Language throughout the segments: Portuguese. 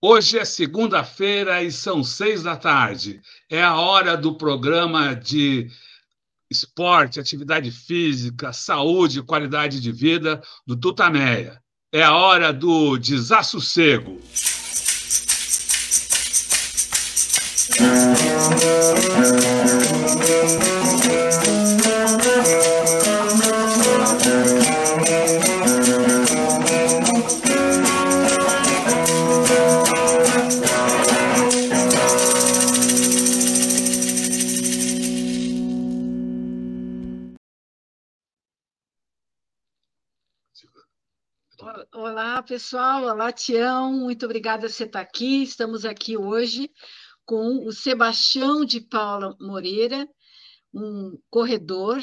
Hoje é segunda-feira e são seis da tarde. É a hora do programa de esporte, atividade física, saúde qualidade de vida do Tutameia. É a hora do desassossego. Olá, pessoal. Olá, Tião. Muito obrigada por você estar aqui. Estamos aqui hoje com o Sebastião de Paula Moreira, um corredor,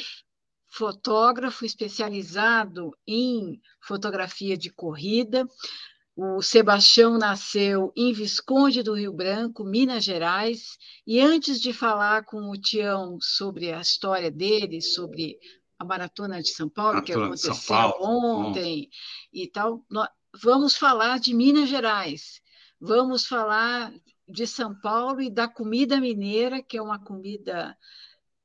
fotógrafo especializado em fotografia de corrida. O Sebastião nasceu em Visconde do Rio Branco, Minas Gerais, e antes de falar com o Tião sobre a história dele, sobre a Maratona de São Paulo, que aconteceu ontem e tal, vamos falar de Minas Gerais, vamos falar de São Paulo e da comida mineira, que é uma comida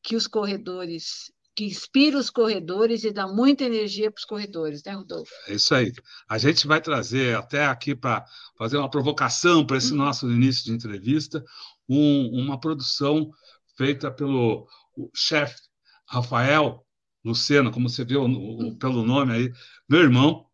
que os corredores que inspira os corredores e dá muita energia para os corredores, né, Rodolfo? É isso aí. A gente vai trazer até aqui para fazer uma provocação para esse uhum. nosso início de entrevista, um, uma produção feita pelo chefe Rafael Lucena, como você viu no, pelo nome aí, meu irmão,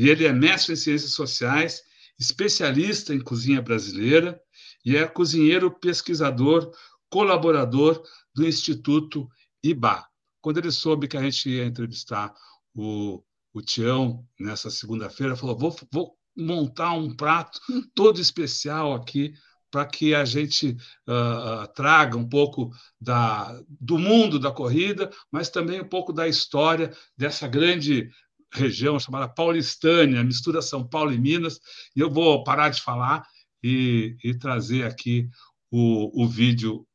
e ele é mestre em ciências sociais, especialista em cozinha brasileira e é cozinheiro pesquisador, colaborador do Instituto IBA. Quando ele soube que a gente ia entrevistar o, o Tião nessa segunda-feira, falou: vou, vou montar um prato todo especial aqui para que a gente uh, traga um pouco da, do mundo da corrida, mas também um pouco da história dessa grande região chamada Paulistânia, mistura São Paulo e Minas. E eu vou parar de falar e, e trazer aqui o, o vídeo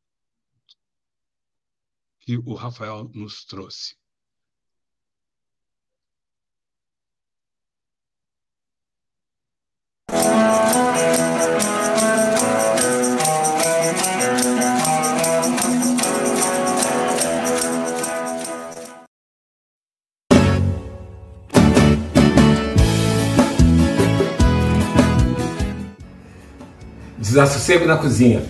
que o Rafael nos trouxe. Desassossego na cozinha.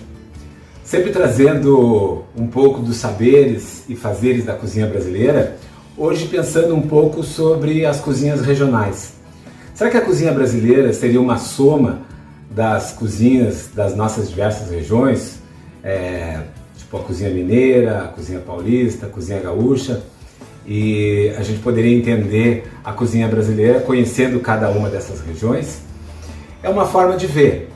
Sempre trazendo um pouco dos saberes e fazeres da cozinha brasileira, hoje pensando um pouco sobre as cozinhas regionais. Será que a cozinha brasileira seria uma soma das cozinhas das nossas diversas regiões? É, tipo a cozinha mineira, a cozinha paulista, a cozinha gaúcha? E a gente poderia entender a cozinha brasileira conhecendo cada uma dessas regiões? É uma forma de ver,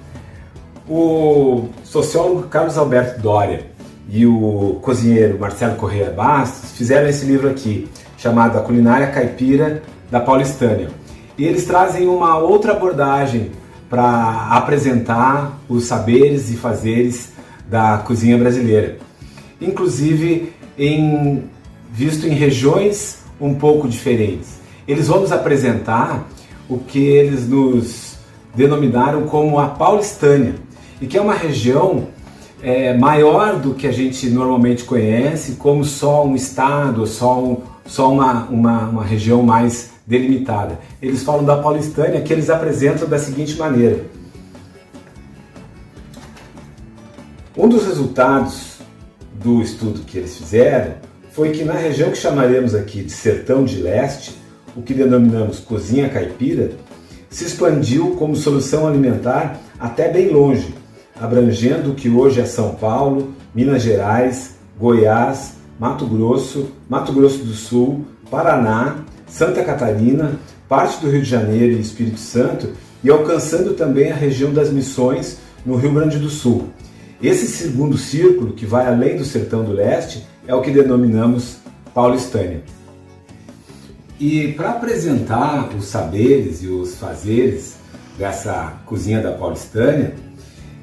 o sociólogo Carlos Alberto Doria e o cozinheiro Marcelo Correia Bastos fizeram esse livro aqui, chamado A Culinária Caipira da Paulistânia. E eles trazem uma outra abordagem para apresentar os saberes e fazeres da cozinha brasileira, inclusive em, visto em regiões um pouco diferentes. Eles vão nos apresentar o que eles nos denominaram como a Paulistânia, e que é uma região é, maior do que a gente normalmente conhece, como só um estado, só, um, só uma, uma, uma região mais delimitada. Eles falam da Paulistânia, que eles apresentam da seguinte maneira. Um dos resultados do estudo que eles fizeram foi que na região que chamaremos aqui de Sertão de Leste, o que denominamos cozinha caipira, se expandiu como solução alimentar até bem longe, abrangendo o que hoje é São Paulo, Minas Gerais, Goiás, Mato Grosso, Mato Grosso do Sul, Paraná, Santa Catarina, parte do Rio de Janeiro e Espírito Santo e alcançando também a região das Missões no Rio Grande do Sul. Esse segundo círculo, que vai além do Sertão do Leste, é o que denominamos Paulistânia. E para apresentar os saberes e os fazeres dessa cozinha da Paulistânia,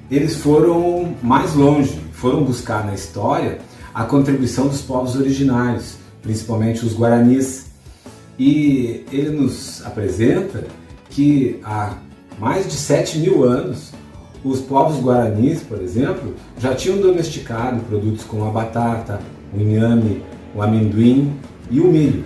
eles foram mais longe, foram buscar na história a contribuição dos povos originários, principalmente os guaranis. E ele nos apresenta que há mais de 7 mil anos os povos guaranis, por exemplo, já tinham domesticado produtos como a batata, o inhame, o amendoim e o milho.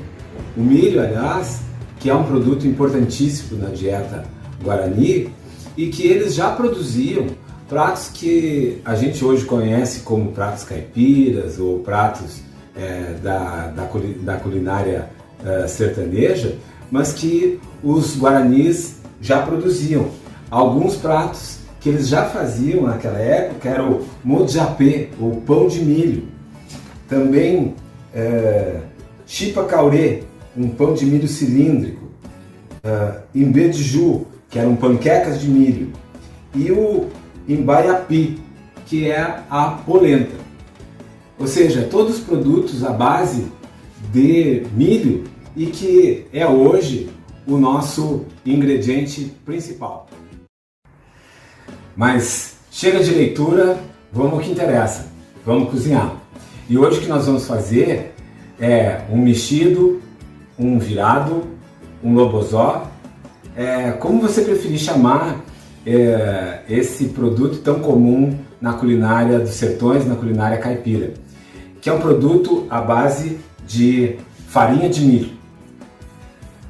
O milho, aliás, que é um produto importantíssimo na dieta guarani e que eles já produziam pratos que a gente hoje conhece como pratos caipiras ou pratos é, da, da, da, culinária é, sertaneja, mas que os guaranis já produziam. Alguns pratos que eles já faziam naquela época era o mojapé, ou pão de milho. Também é, chipa caurê, um pão de milho cilíndrico. Uh, imbediju, que eram panquecas de milho. E o imbaiapi, que é a polenta. Ou seja, todos os produtos à base de milho e que é hoje o nosso ingrediente principal. Mas chega de leitura, vamos ao que interessa. Vamos cozinhar. E hoje o que nós vamos fazer é um mexido, um virado, um lobozó, é, como você preferir chamar é, esse produto tão comum na culinária dos sertões, na culinária caipira, que é um produto à base de farinha de milho.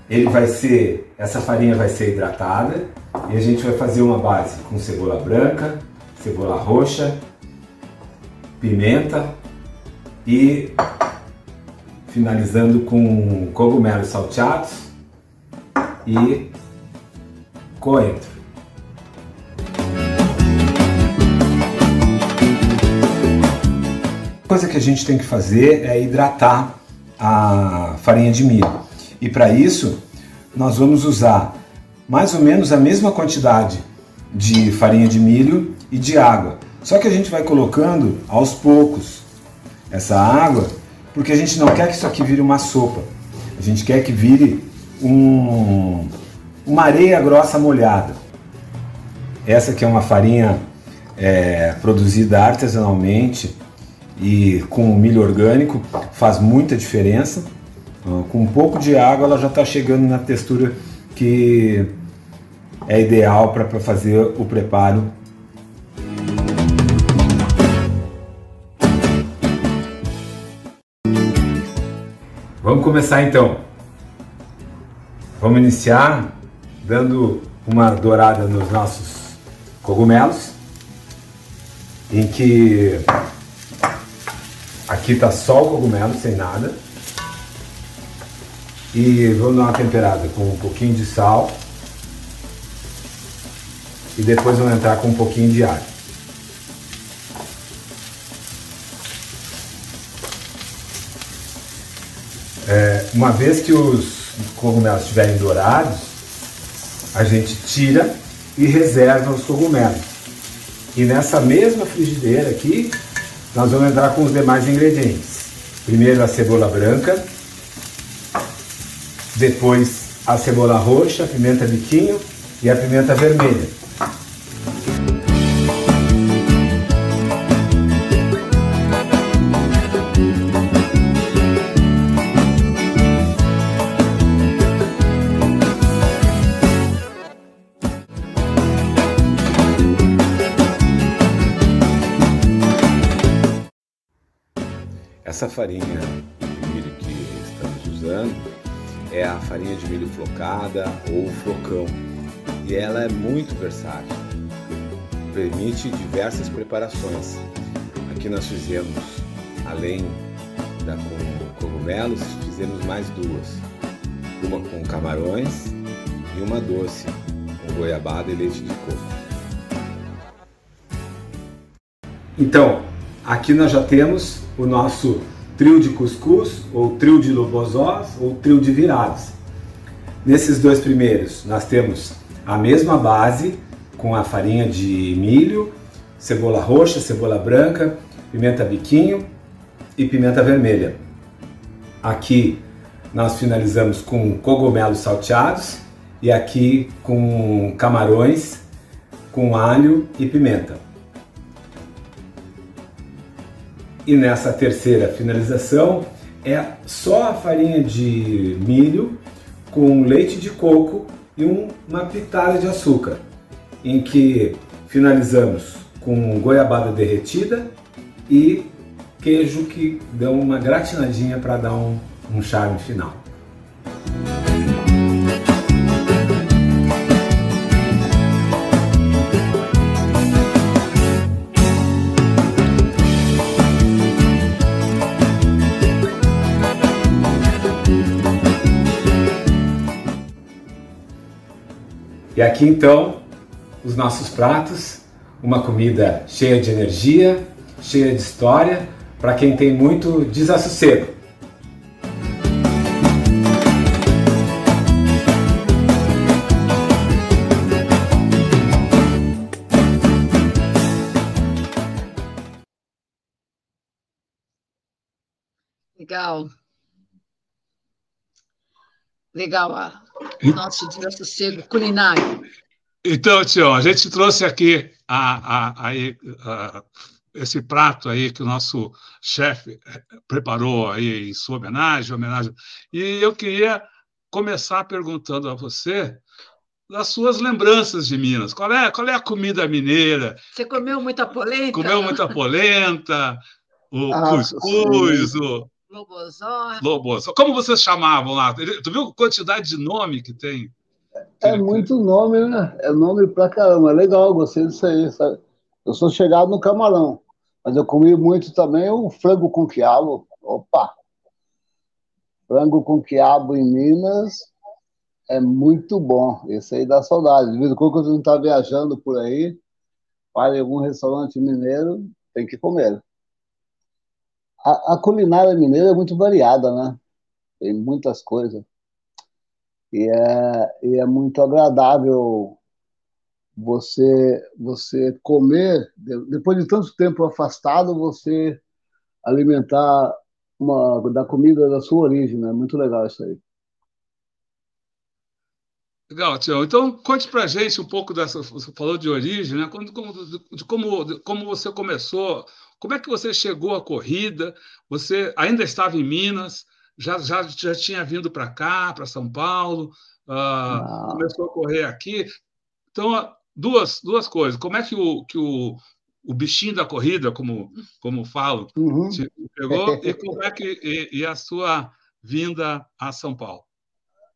Ele vai ser, essa farinha vai ser hidratada e a gente vai fazer uma base com cebola branca, cebola roxa, pimenta e finalizando com cogumelos salteados e coentro. Coisa que a gente tem que fazer é hidratar a farinha de milho. E para isso, nós vamos usar mais ou menos a mesma quantidade de farinha de milho e de água. Só que a gente vai colocando aos poucos essa água, porque a gente não quer que isso aqui vire uma sopa. A gente quer que vire um, uma areia grossa molhada. Essa que é uma farinha é, produzida artesanalmente e com milho orgânico faz muita diferença. Com um pouco de água ela já está chegando na textura que é ideal para fazer o preparo. Vamos começar então. Vamos iniciar dando uma dourada nos nossos cogumelos, em que aqui está só o cogumelo sem nada. E vamos dar uma temperada com um pouquinho de sal. E depois vamos entrar com um pouquinho de alho. É, uma vez que os cogumelos estiverem dourados, a gente tira e reserva os cogumelos. E nessa mesma frigideira aqui, nós vamos entrar com os demais ingredientes. Primeiro a cebola branca, depois a cebola roxa, a pimenta biquinho e a pimenta vermelha. Essa farinha de milho que estamos usando é a farinha de milho flocada ou flocão e ela é muito versátil. Permite diversas preparações. Aqui nós fizemos, além da com cogumelos, fizemos mais duas. Uma com camarões e uma doce com goiabada e leite de coco. Então, aqui nós já temos o nosso trio de cuscuz, ou trio de lobozós, ou trio de virados. Nesses dois primeiros, nós temos a mesma base, com a farinha de milho, cebola roxa, cebola branca, pimenta biquinho e pimenta vermelha. Aqui nós finalizamos com cogumelos salteados e aqui com camarões com alho e pimenta. E nessa terceira finalização é só a farinha de milho com leite de coco e uma pitada de açúcar, em que finalizamos com goiabada derretida e queijo que dão uma gratinadinha para dar um, um charme final. E aqui então os nossos pratos, uma comida cheia de energia, cheia de história, para quem tem muito desassossego. Legal. Legal, a, nosso desassossego culinário. Então, tio, a gente trouxe aqui a, a, a, esse prato aí que o nosso chefe preparou aí em sua homenagem, homenagem. E eu queria começar perguntando a você das suas lembranças de Minas. Qual é, qual é a comida mineira? Você comeu muita polenta? Comeu muita polenta, o ah, cuscuz, o Lobozó. Lobozó. Como vocês chamavam lá? Tu viu a quantidade de nome que tem? É muito nome, né? É nome pra caramba. É legal, gostei disso aí, sabe? Eu sou chegado no camarão, mas eu comi muito também o frango com quiabo. Opa! Frango com quiabo em Minas é muito bom. Esse aí dá saudade. De vez em quando, quando a gente está viajando por aí, para em algum restaurante mineiro, tem que comer a, culinária mineira é muito variada, né? Tem muitas coisas. E é, e é muito agradável você você comer depois de tanto tempo afastado você alimentar uma da comida da sua origem né muito legal isso aí legal Tião então conte para gente um pouco dessa você falou de origem né como, de como de como você começou como é que você chegou à corrida? Você ainda estava em Minas, já, já, já tinha vindo para cá, para São Paulo, uh, começou a correr aqui. Então, duas, duas coisas. Como é que o, que o, o bichinho da corrida, como, como falo, uhum. te pegou? e como é que e, e, a sua vinda a São Paulo?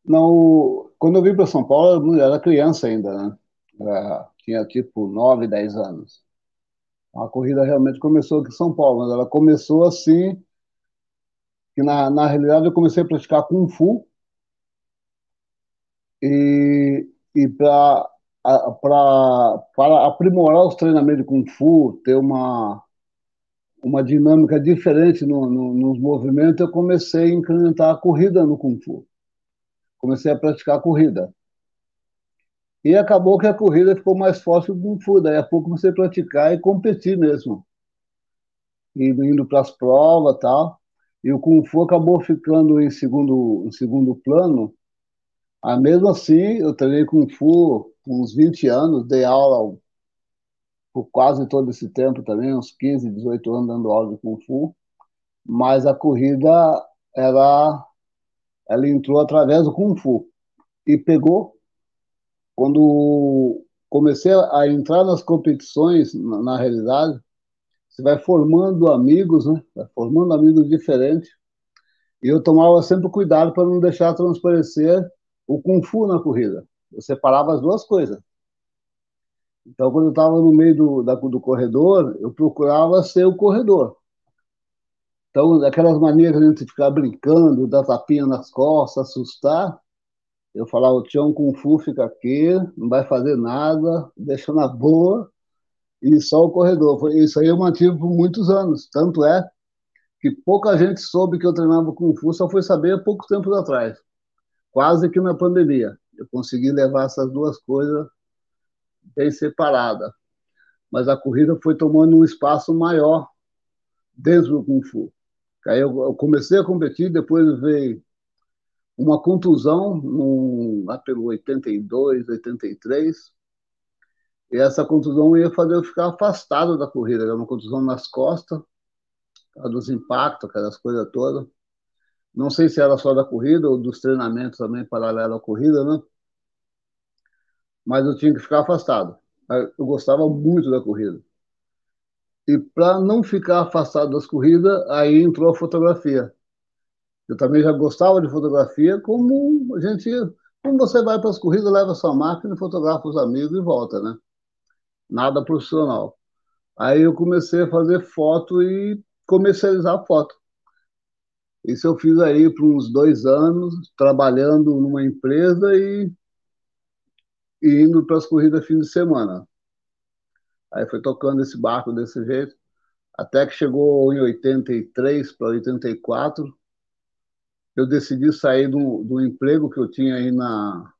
Não, quando eu vim para São Paulo, eu era criança ainda, né? Era, tinha tipo 9, 10 anos. A corrida realmente começou aqui em São Paulo, mas ela começou assim, que na, na realidade eu comecei a praticar Kung Fu e, e pra, para aprimorar os treinamentos de Kung Fu, ter uma, uma dinâmica diferente no, no, nos movimentos, eu comecei a incrementar a corrida no Kung Fu. Comecei a praticar a corrida. E acabou que a corrida ficou mais forte que o Kung Fu. Daí a pouco você praticar e competir mesmo. Indo, indo para as provas tal. E o Kung Fu acabou ficando em segundo, em segundo plano. Ah, mesmo assim, eu treinei Kung Fu uns 20 anos, dei aula por quase todo esse tempo também, uns 15, 18 anos dando aula de Kung Fu. Mas a corrida, ela, ela entrou através do Kung Fu. E pegou quando comecei a entrar nas competições, na, na realidade, você vai formando amigos, né? Vai formando amigos diferentes. E eu tomava sempre cuidado para não deixar transparecer o Kung Fu na corrida. Eu separava as duas coisas. Então, quando eu estava no meio do, da, do corredor, eu procurava ser o corredor. Então, aquelas maneiras de a gente ficar brincando, dar tapinha nas costas, assustar, eu falava, o Tião Kung Fu fica aqui, não vai fazer nada, deixa na boa, e só o corredor. Isso aí eu mantive por muitos anos. Tanto é que pouca gente soube que eu treinava Kung Fu, só foi saber há poucos tempos atrás. Quase que na pandemia. Eu consegui levar essas duas coisas bem separadas. Mas a corrida foi tomando um espaço maior dentro do Kung Fu. Aí eu comecei a competir, depois veio uma contusão no, lá pelo 82, 83, e essa contusão ia fazer eu ficar afastado da corrida, era uma contusão nas costas, dos impactos, aquelas coisas todas. Não sei se era só da corrida ou dos treinamentos também paralelo à corrida, né? Mas eu tinha que ficar afastado. eu gostava muito da corrida. E para não ficar afastado das corridas, aí entrou a fotografia. Eu também já gostava de fotografia, como a gente, como você vai para as corridas, leva sua máquina, fotografa os amigos e volta, né? Nada profissional. Aí eu comecei a fazer foto e comercializar foto. Isso eu fiz aí por uns dois anos, trabalhando numa empresa e, e indo para as corridas fim de semana. Aí foi tocando esse barco desse jeito, até que chegou em 83 para 84, eu decidi sair do, do emprego que eu tinha aí na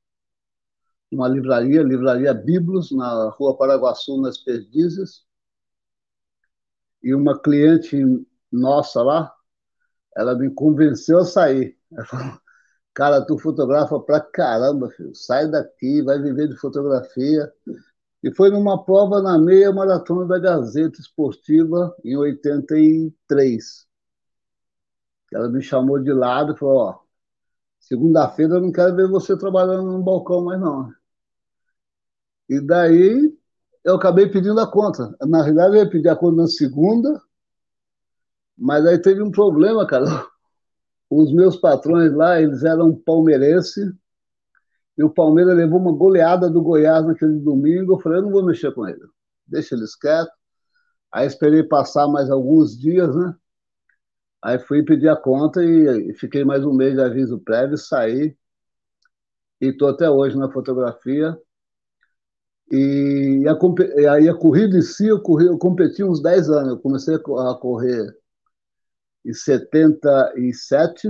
uma livraria, livraria Biblos, na rua Paraguaçu, nas Perdizes. E uma cliente nossa lá, ela me convenceu a sair. Ela falou, cara, tu fotografa pra caramba, filho. Sai daqui, vai viver de fotografia. E foi numa prova na meia maratona da Gazeta Esportiva em 83. Ela me chamou de lado e falou: Ó, segunda-feira eu não quero ver você trabalhando no balcão mais não. E daí eu acabei pedindo a conta. Na realidade, eu ia pedir a conta na segunda, mas aí teve um problema, cara. Os meus patrões lá, eles eram palmeirense, e o Palmeiras levou uma goleada do Goiás naquele domingo. Eu falei, eu não vou mexer com ele, deixa eles quietos. Aí esperei passar mais alguns dias, né? Aí fui pedir a conta e fiquei mais um mês de aviso prévio, saí e estou até hoje na fotografia. E a, aí a corrida em si, eu, corri, eu competi uns 10 anos. Eu comecei a correr em 77,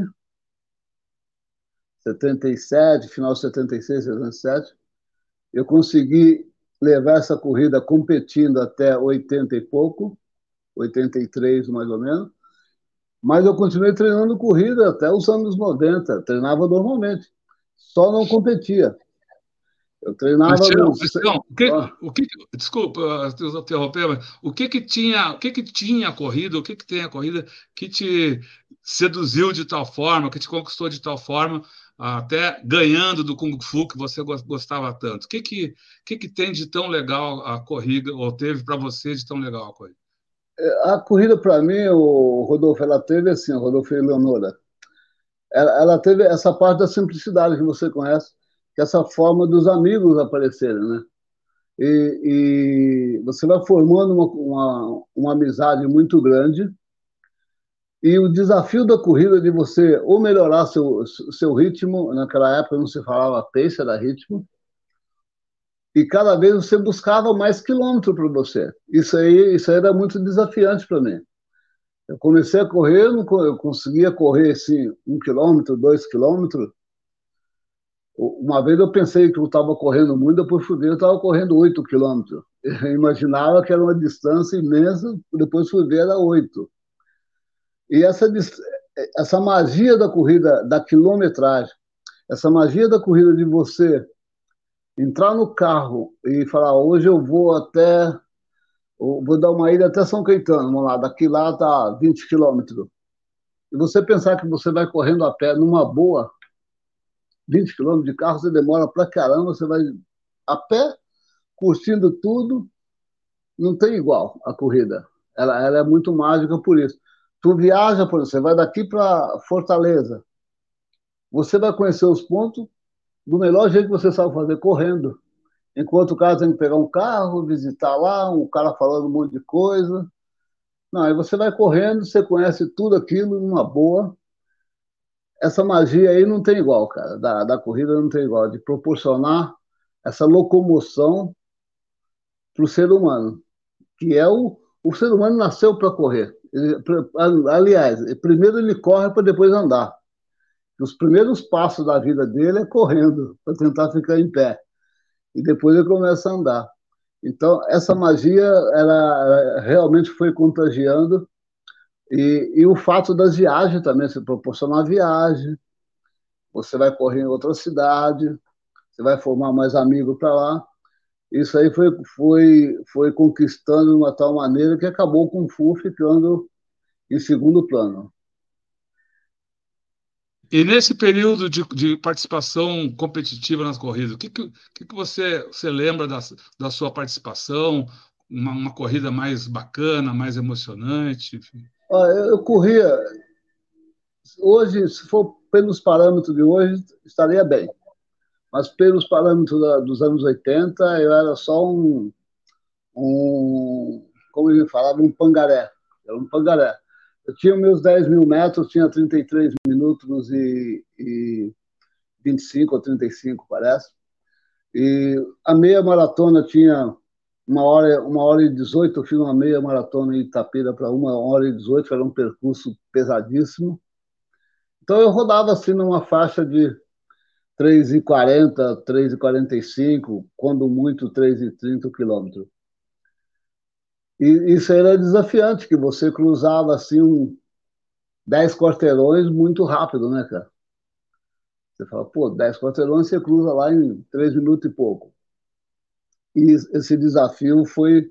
77, final de 76, 77. Eu consegui levar essa corrida competindo até 80 e pouco, 83 mais ou menos. Mas eu continuei treinando corrida até os anos 90, treinava normalmente, só não competia. Eu treinava. Cristiano, o que, ah. o que, desculpa interromper, mas o que que tinha, o que que tinha a corrida, o que que tem a corrida que te seduziu de tal forma, que te conquistou de tal forma, até ganhando do Kung Fu que você gostava tanto? O que que, que, que tem de tão legal a corrida, ou teve para você de tão legal a corrida? A corrida, para mim, o Rodolfo, ela teve assim, o Rodolfo e Leonora, ela, ela, teve essa parte da simplicidade que você conhece, que é essa forma dos amigos aparecerem, né? E, e você vai formando uma, uma, uma amizade muito grande, e o desafio da corrida de você ou melhorar seu, seu ritmo, naquela época não se falava pace, era ritmo, e cada vez você buscava mais quilômetro para você. Isso aí, isso aí era muito desafiante para mim. Eu comecei a correr, eu conseguia correr assim, um quilômetro, dois quilômetros. Uma vez eu pensei que eu estava correndo muito, depois fui ver, eu estava correndo oito quilômetros. Eu imaginava que era uma distância imensa, depois fui ver, era oito. E essa, essa magia da corrida, da quilometragem, essa magia da corrida de você entrar no carro e falar, hoje eu vou até, vou dar uma ida até São Caetano, vamos lá, daqui lá tá 20 quilômetros. E você pensar que você vai correndo a pé numa boa, 20 quilômetros de carro, você demora pra caramba, você vai a pé, curtindo tudo, não tem igual a corrida. Ela, ela é muito mágica por isso. Tu viaja, por exemplo, você vai daqui para Fortaleza, você vai conhecer os pontos do melhor jeito que você sabe fazer, correndo. Enquanto o cara tem que pegar um carro, visitar lá, um cara falando um monte de coisa. Não, aí você vai correndo, você conhece tudo aquilo numa boa. Essa magia aí não tem igual, cara. Da, da corrida não tem igual. De proporcionar essa locomoção para o ser humano. Que é o. O ser humano nasceu para correr. Ele, aliás, primeiro ele corre para depois andar os primeiros passos da vida dele é correndo, para tentar ficar em pé. E depois ele começa a andar. Então, essa magia, ela realmente foi contagiando. E, e o fato das viagens também, se proporcionar viagem, você vai correr em outra cidade, você vai formar mais amigos para lá. Isso aí foi, foi, foi conquistando de uma tal maneira que acabou com o Fu ficando em segundo plano. E nesse período de, de, participação competitiva nas corridas, o que, que, que você, você lembra da, da sua participação? Uma, uma corrida mais bacana, mais emocionante? Eu corria. Hoje, se for pelos parâmetros de hoje, estaria bem. Mas pelos parâmetros da, dos anos 80, eu era só um, um como ele falava, um pangaré. Era um pangaré. Eu tinha meus 10 mil metros, tinha 33 minutos e, e 25 ou 35, parece. E a meia maratona tinha uma hora, uma hora e 18, eu fiz uma meia maratona em Itapira para uma hora e 18, era um percurso pesadíssimo. Então eu rodava assim numa faixa de 3,40, 3,45, quando muito 3,30 quilômetros. E isso era desafiante, que você cruzava assim um 10 quarteirões muito rápido, né, cara? Você fala, pô, 10 quarteirões você cruza lá em 3 minutos e pouco. E esse desafio foi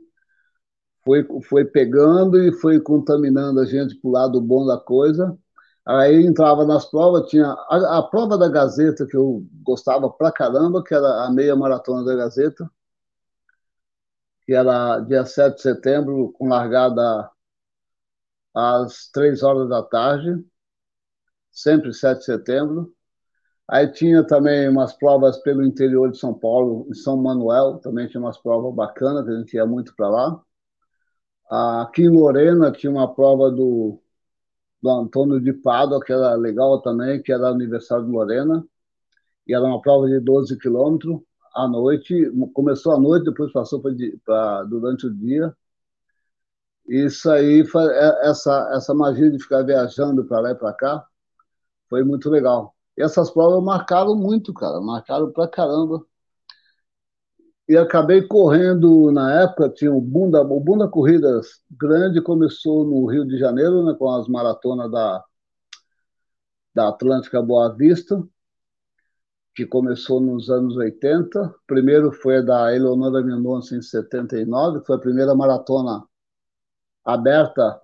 foi, foi pegando e foi contaminando a gente para o lado bom da coisa. Aí entrava nas provas, tinha a, a, prova da Gazeta, que eu gostava pra caramba, que era a meia maratona da Gazeta, que era dia 7 de setembro, com largada às 3 horas da tarde, sempre 7 de setembro. Aí tinha também umas provas pelo interior de São Paulo, em São Manuel, também tinha umas provas bacanas, que a gente ia muito para lá. Aqui em Lorena tinha uma prova do, do Antônio de Pádua, que era legal também, que era aniversário de Lorena, e era uma prova de 12 quilômetros à noite, começou à noite, depois passou para durante o dia. Isso aí, é, essa, essa magia de ficar viajando para lá e para cá, foi muito legal. E essas provas marcaram muito, cara, marcaram pra caramba. E acabei correndo na época, tinha o Bunda, o Bunda Corridas Grande começou no Rio de Janeiro, né, com as maratonas da, da Atlântica Boa Vista, que começou nos anos 80. Primeiro foi a da Eleonora Mendonça em 79, que foi a primeira maratona aberta.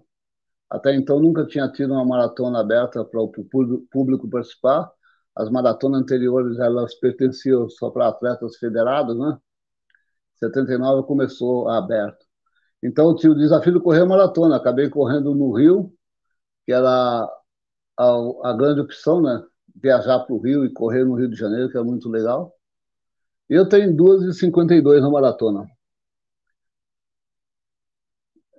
Até então nunca tinha tido uma maratona aberta para o público participar. As maratonas anteriores elas pertenciam só para atletas federados, né? 79 começou aberto. Então eu tive o desafio de correr maratona. Acabei correndo no Rio, que era a, a grande opção, né? Viajar para o Rio e correr no Rio de Janeiro, que é muito legal. E eu tenho 2,52 na maratona.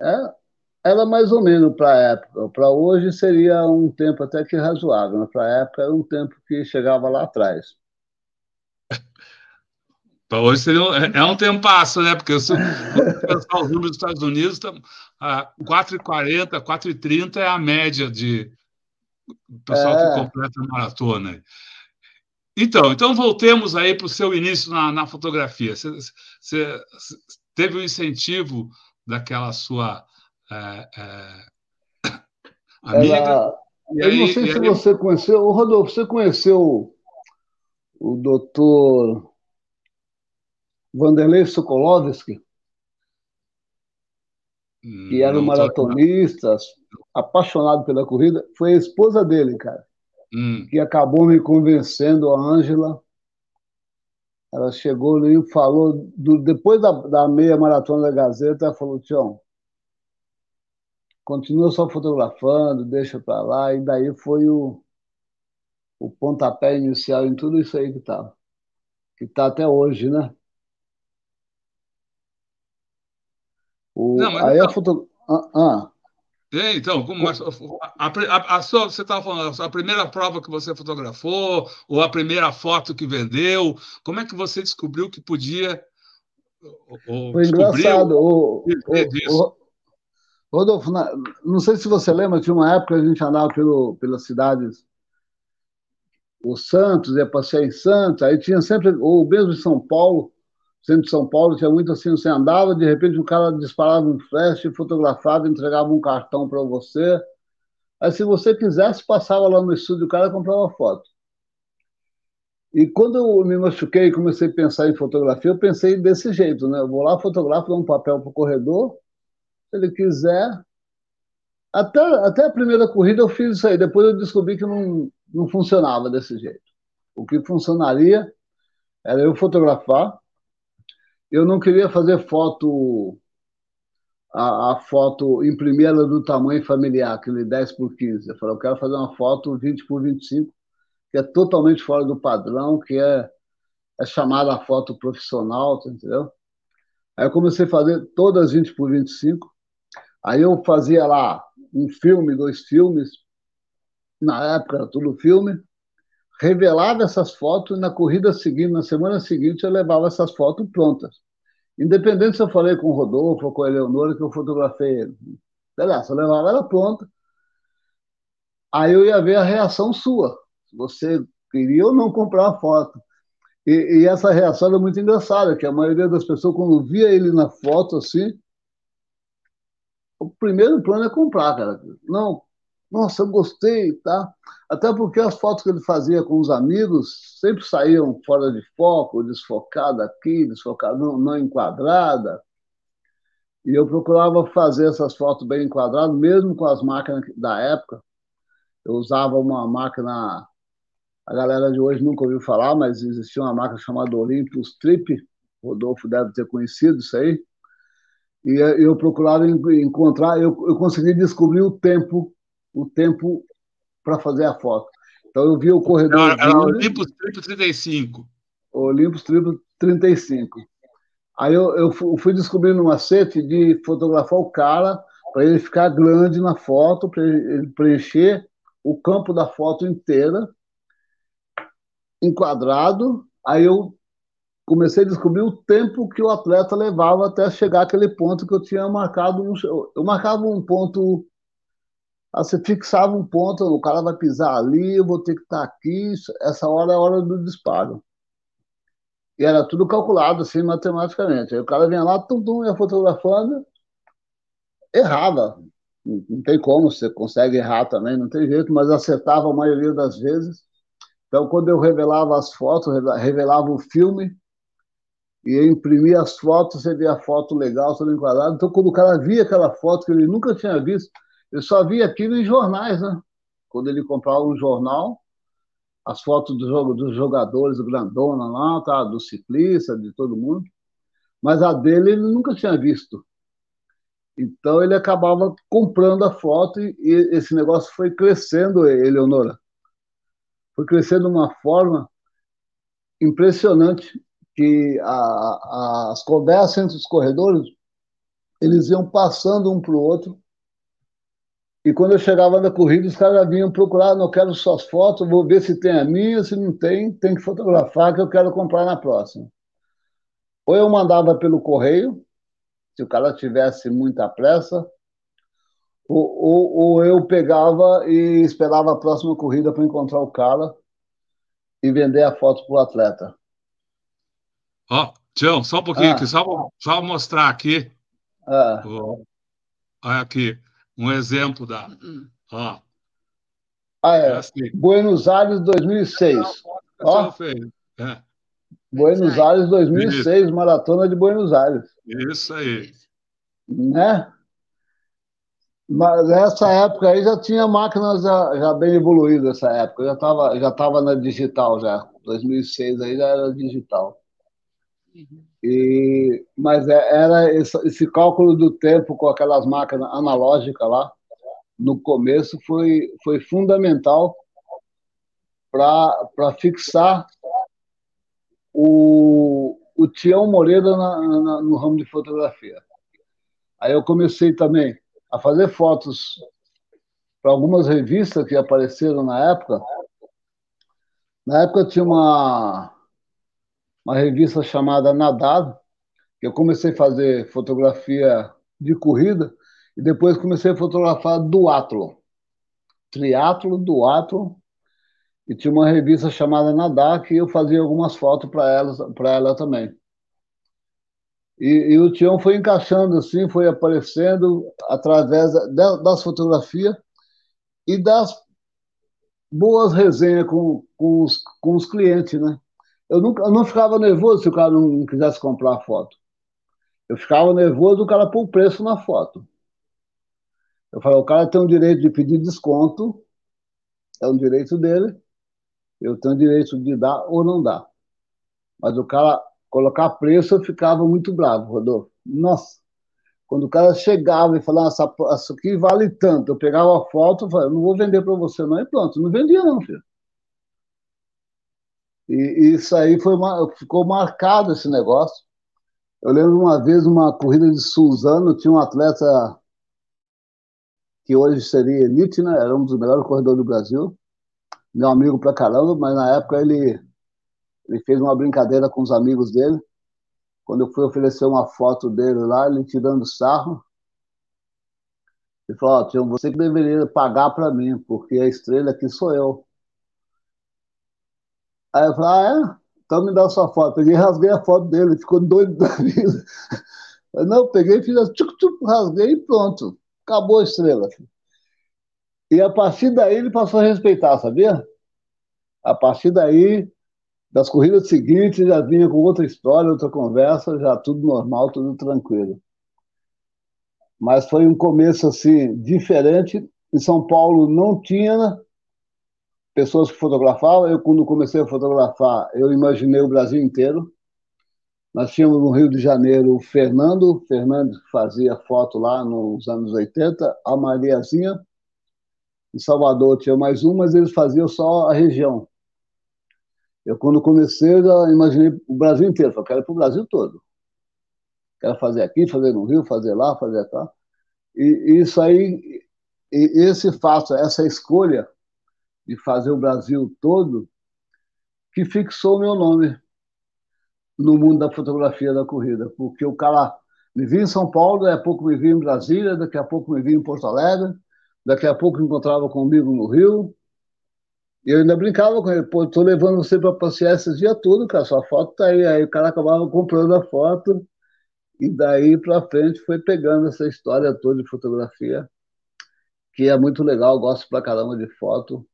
É, era mais ou menos para a época. Para hoje seria um tempo até que razoável, mas para a época era um tempo que chegava lá atrás. Para hoje seria um, é, é um tempasso, né? Porque se pensar os números dos Estados Unidos, tá, 4,40, 4,30 é a média de pessoal é. que completa a maratona. Então, então voltemos aí para o seu início na, na fotografia. Você, você, teve o um incentivo daquela sua é, é, amiga. Ela, eu aí, não sei se aí... você conheceu, o Rodolfo, você conheceu o doutor Vanderlei Sokolovski? que era um maratonista, apaixonado pela corrida, foi a esposa dele, cara, hum. que acabou me convencendo, a Ângela. Ela chegou ali e falou, do, depois da, da meia maratona da Gazeta, ela falou: Tião, continua só fotografando, deixa para lá, e daí foi o, o pontapé inicial em tudo isso aí que tá, que tá até hoje, né? O, Não, aí então, a foto... ah, ah. É, então, como, a, a, a sua, você estava falando, a primeira prova que você fotografou, ou a primeira foto que vendeu, como é que você descobriu que podia. Ou, Foi engraçado. O, o, Rodolfo, não sei se você lembra, tinha uma época que a gente andava pelo, pelas cidades, o Santos, ia passear em Santos, aí tinha sempre, ou mesmo em São Paulo, centro de São Paulo, tinha muito assim, você andava, de repente o cara disparava um flash, fotografava, entregava um cartão para você. Aí se você quisesse, passava lá no estúdio, o cara comprava foto. E quando eu me machuquei e comecei a pensar em fotografia, eu pensei desse jeito, né? Eu vou lá, fotografo, dou um papel para o corredor, se ele quiser. Até, até a primeira corrida eu fiz isso aí. Depois eu descobri que não, não funcionava desse jeito. O que funcionaria era eu fotografar. Eu não queria fazer foto, a, a foto, imprimir ela do tamanho familiar, aquele 10 por 15. Eu falei, eu quero fazer uma foto 20 por 25, que é totalmente fora do padrão, que é, é chamada foto profissional, tá entendeu? Aí eu comecei a fazer todas 20 por 25. Aí eu fazia lá um filme, dois filmes, na época era tudo filme, revelava essas fotos e na corrida seguinte, na semana seguinte, eu levava essas fotos prontas. Independente se eu falei com o Rodolfo ou com a Eleonora que eu fotografei ele. Beleza, eu levava ela pronta. Aí eu ia ver a reação sua. Se você queria ou não comprar a foto. E, e, essa reação era muito engraçada, que a maioria das pessoas, quando via ele na foto assim, o primeiro plano é comprar, cara. Não, nossa, eu gostei, tá? Até porque as fotos que ele fazia com os amigos sempre saíam fora de foco, desfocada aqui, desfocada, não, não enquadrada. E eu procurava fazer essas fotos bem enquadradas, mesmo com as máquinas da época. Eu usava uma máquina a galera de hoje nunca ouviu falar, mas existia uma marca chamada Olympus Trip, Rodolfo deve ter conhecido isso aí. E eu procurava encontrar, eu, eu consegui descobrir o tempo, o tempo para fazer a foto. Então eu vi o corredor. Era, era Olympus Trip 35. Olympus Trip 35. Aí eu, eu fui descobrindo um macete de fotografar o cara para ele ficar grande na foto, para ele preencher o campo da foto inteira enquadrado, aí eu comecei a descobrir o tempo que o atleta levava até chegar aquele ponto que eu tinha marcado. eu marcava um ponto, você fixava um ponto, o cara vai pisar ali, eu vou ter que estar aqui, essa hora é a hora do disparo. E era tudo calculado, assim, matematicamente. Aí o cara vinha lá, tum, tum, ia fotografando, errava. Não tem como, você consegue errar também, não tem jeito, mas acertava a maioria das vezes. Então, quando eu revelava as fotos, revelava o filme, e imprimia as fotos, você via a foto legal, tudo enquadrado. Então, quando o cara via aquela foto que ele nunca tinha visto, ele só via aquilo em jornais, né? Quando ele comprava um jornal, as fotos do jogo, dos jogadores grandona lá, tá? do ciclista, de todo mundo, mas a dele ele nunca tinha visto. Então ele acabava comprando a foto e, e esse negócio foi crescendo, Eleonora foi crescendo de uma forma impressionante que a, a, as conversas entre os corredores eles iam passando um para o outro e quando eu chegava na corrida os caras vinham procurar não quero suas fotos vou ver se tem a minha se não tem tem que fotografar que eu quero comprar na próxima ou eu mandava pelo correio se o cara tivesse muita pressa ou, ou, ou eu pegava e esperava a próxima corrida para encontrar o cara e vender a foto para o atleta. Ó, oh, Tião, só um pouquinho ah. aqui, só, só mostrar aqui. Ah. Oh, aqui, um exemplo da. Ó. Ah, é. é assim. Buenos Aires 2006. Ó. É. Buenos Aires 2006, Isso. Maratona de Buenos Aires. Isso aí. Né? Mas nessa época aí já tinha máquinas já, já bem evoluídas essa época, já estava já tava na digital já, 2006 aí já era digital. Uhum. E, mas é, era esse, esse, cálculo do tempo com aquelas máquinas analógicas lá, no começo foi, foi fundamental para fixar o, o Tião Moreira na, na, no ramo de fotografia. Aí eu comecei também a fazer fotos para algumas revistas que apareceram na época. Na época tinha uma, uma revista chamada Nadado, que eu comecei a fazer fotografia de corrida e depois comecei a fotografar duatlo, triatlo, duatlo, e tinha uma revista chamada Nadar que eu fazia algumas fotos para ela, para ela também. E, e, o Tião foi encaixando assim, foi aparecendo através da, das fotografias e das boas resenhas com, com, os, com os clientes, né? Eu, nunca, eu não ficava nervoso se o cara não quisesse comprar a foto. Eu ficava nervoso o cara pôr o preço na foto. Eu falei, o cara tem o direito de pedir desconto, é um direito dele, Eu tenho direito de dar ou não dar. Mas o cara colocar preço, eu ficava muito bravo, Rodolfo. Nossa, quando o cara chegava e falava, essa, isso aqui vale tanto, eu pegava a foto e falava, não vou vender para você não, e pronto. Não vendia não, filho. E isso aí foi uma, ficou marcado esse negócio. Eu lembro uma vez, uma corrida de Suzano, tinha um atleta que hoje seria elite, né? Era um dos melhores corredores do Brasil. Meu amigo pra caramba, mas na época ele, ele fez uma brincadeira com os amigos dele. Quando eu fui oferecer uma foto dele lá, ele tirando sarro, ele falou: oh, você que deveria pagar para mim, porque a estrela aqui sou eu. Aí eu falei: ah, é? Então me dá sua foto. Peguei e rasguei a foto dele, ficou doido da vida. Eu, não, peguei, fiz assim, tchuc, tchuc, rasguei e pronto. Acabou a estrela. E a partir daí ele passou a respeitar, sabia? A partir daí, das corridas seguintes, já vinha com outra história, outra conversa, já tudo normal, tudo tranquilo. Mas foi um começo assim diferente. Em São Paulo não tinha pessoas que fotografavam. Eu, quando comecei a fotografar, eu imaginei o Brasil inteiro. Nós tínhamos no Rio de Janeiro o Fernando que fazia foto lá nos anos 80, a Mariazinha. Em Salvador tinha mais um, mas eles faziam só a região. Eu, quando comecei, já imaginei o Brasil inteiro. Falei, quero ir para o Brasil todo. Quero fazer aqui, fazer no Rio, fazer lá, fazer cá. E, e isso aí, esse fato, essa escolha de fazer o Brasil todo, que fixou meu nome no mundo da fotografia da corrida, porque o cara me via em São Paulo, daqui a pouco me via em Brasília, daqui a pouco me via em Porto Alegre, daqui a pouco encontrava comigo no Rio, e eu ainda brincava com ele, pô, tô levando você para passear esses dias tudo, cara, sua foto tá aí. Aí o cara acabava comprando a foto, e daí para frente foi pegando essa história toda de fotografia, que é muito legal, gosto pra caramba de foto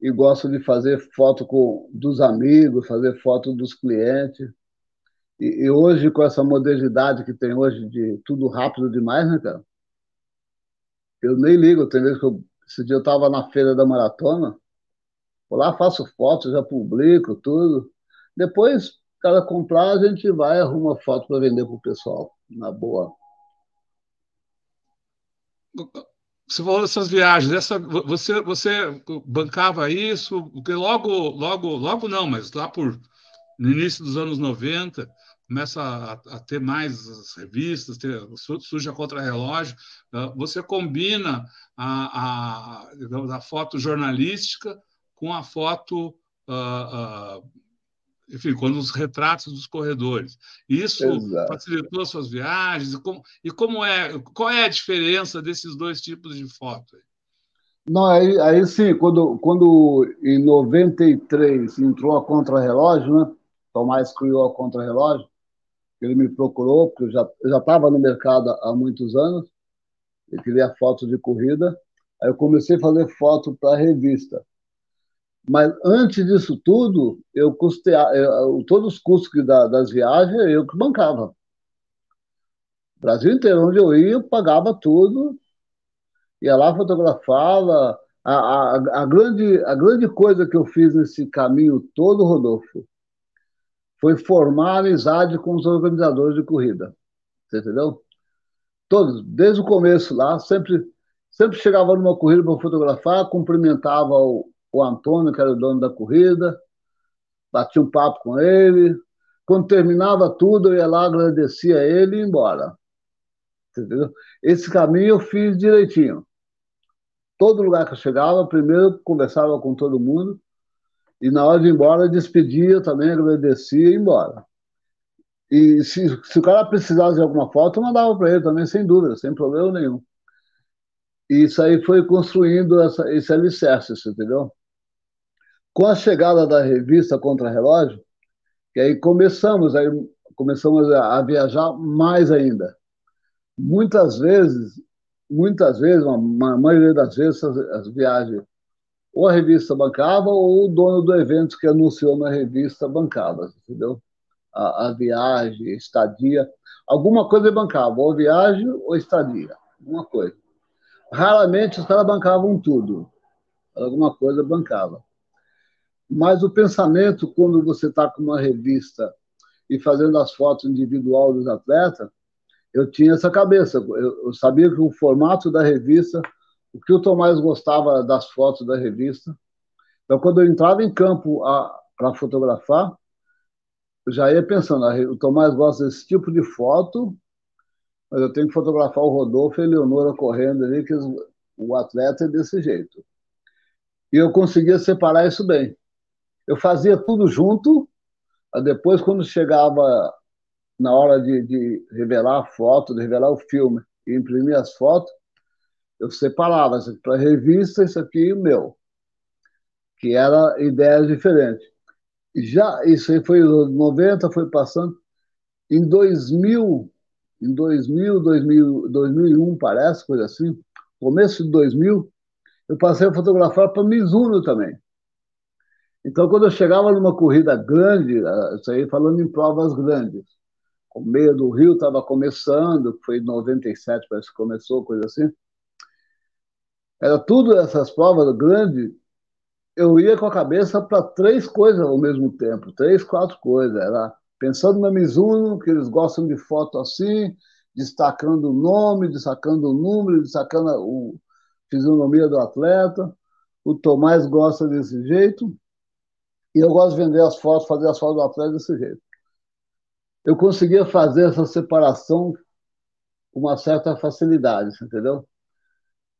e gosto de fazer foto com, dos amigos, fazer foto dos clientes. E, e, hoje, com essa modernidade que tem hoje de tudo rápido demais, né, cara? Eu nem ligo, tem vezes que eu, esse dia eu estava na feira da maratona, vou lá, faço foto, já publico tudo. Depois, cara comprar, a gente vai arruma foto para vender para o pessoal, na boa você falou dessas viagens, essa, você, você bancava isso, porque logo, logo, logo não, mas lá por no início dos anos 90, começa a, a ter mais revistas, ter, surge a contra-relógio, uh, você combina a, a, a, foto jornalística com a foto uh, uh, enfim, quando os retratos dos corredores. Isso Exato. facilitou as suas viagens? E como, e como é, qual é a diferença desses dois tipos de foto? Não, aí, aí sim, quando, quando em 93 entrou a Contra-Relógio, né? Tomás criou a Contra-Relógio, ele me procurou, porque eu já estava no mercado há muitos anos, ele queria foto de corrida, aí eu comecei a fazer foto para a revista. Mas antes disso tudo, eu custeava, eu, todos os custos da, das viagens eu que bancava. O Brasil inteiro, onde eu ia, eu pagava tudo, ia lá, fotografava. A, a, a, grande, a grande coisa que eu fiz nesse caminho todo, Rodolfo, foi formar amizade com os organizadores de corrida. Você entendeu? Todos, desde o começo lá, sempre, sempre chegava numa corrida para fotografar, cumprimentava o, o Antônio, que era o dono da corrida, bati um papo com ele. Quando terminava tudo, eu ia lá, agradecia a ele e ia embora. Entendeu? Esse caminho eu fiz direitinho. Todo lugar que eu chegava, primeiro conversava com todo mundo, e na hora de ir embora, despedia também, agradecia e ia embora. E se, se o cara precisasse de alguma foto, eu mandava para ele também, sem dúvida, sem problema nenhum. E isso aí foi construindo essa, esse alicerce, entendeu? Com a chegada da revista Contra-Relógio, que aí começamos, aí começamos a, viajar mais ainda. Muitas vezes, muitas vezes, a maioria das vezes, as, as viagens, ou a revista bancava, ou o dono do evento que anunciou na revista bancava, entendeu? A, a viagem, estadia, alguma coisa bancava, ou viagem ou estadia, alguma coisa. Raramente os caras bancavam tudo, alguma coisa bancava. Mas o pensamento, quando você está com uma revista e fazendo as fotos individual dos atletas, eu tinha essa cabeça. Eu, eu sabia que o formato da revista, o que o Tomás gostava das fotos da revista. Então, quando eu entrava em campo para fotografar, eu já ia pensando, o Tomás gosta desse tipo de foto, mas eu tenho que fotografar o Rodolfo e a Leonora correndo ali, que o atleta é desse jeito. E eu conseguia separar isso bem. Eu fazia tudo junto, depois, quando chegava na hora de, de revelar a foto, de revelar o filme e imprimir as fotos, eu separava isso aqui para revista, isso aqui o meu, que era ideias diferentes. Já isso aí foi em 90, foi passando em 2000, em 2000, 2000, 2001 parece, coisa assim, começo de 2000, eu passei a fotografar para Mizuno também. Então, quando eu chegava numa corrida grande, ah, isso aí falando em provas grandes, o meio do Rio estava começando, foi em 97, parece que começou, coisa assim. Era tudo essas provas grandes, eu ia com a cabeça para três coisas ao mesmo tempo, três, quatro coisas. Era pensando na Mizuno, que eles gostam de foto assim, destacando o nome, destacando o número, destacando a fisionomia do atleta. O Tomás gosta desse jeito. E eu gosto de vender as fotos, fazer as fotos do atleta desse jeito. Eu conseguia fazer essa separação com uma certa facilidade, entendeu?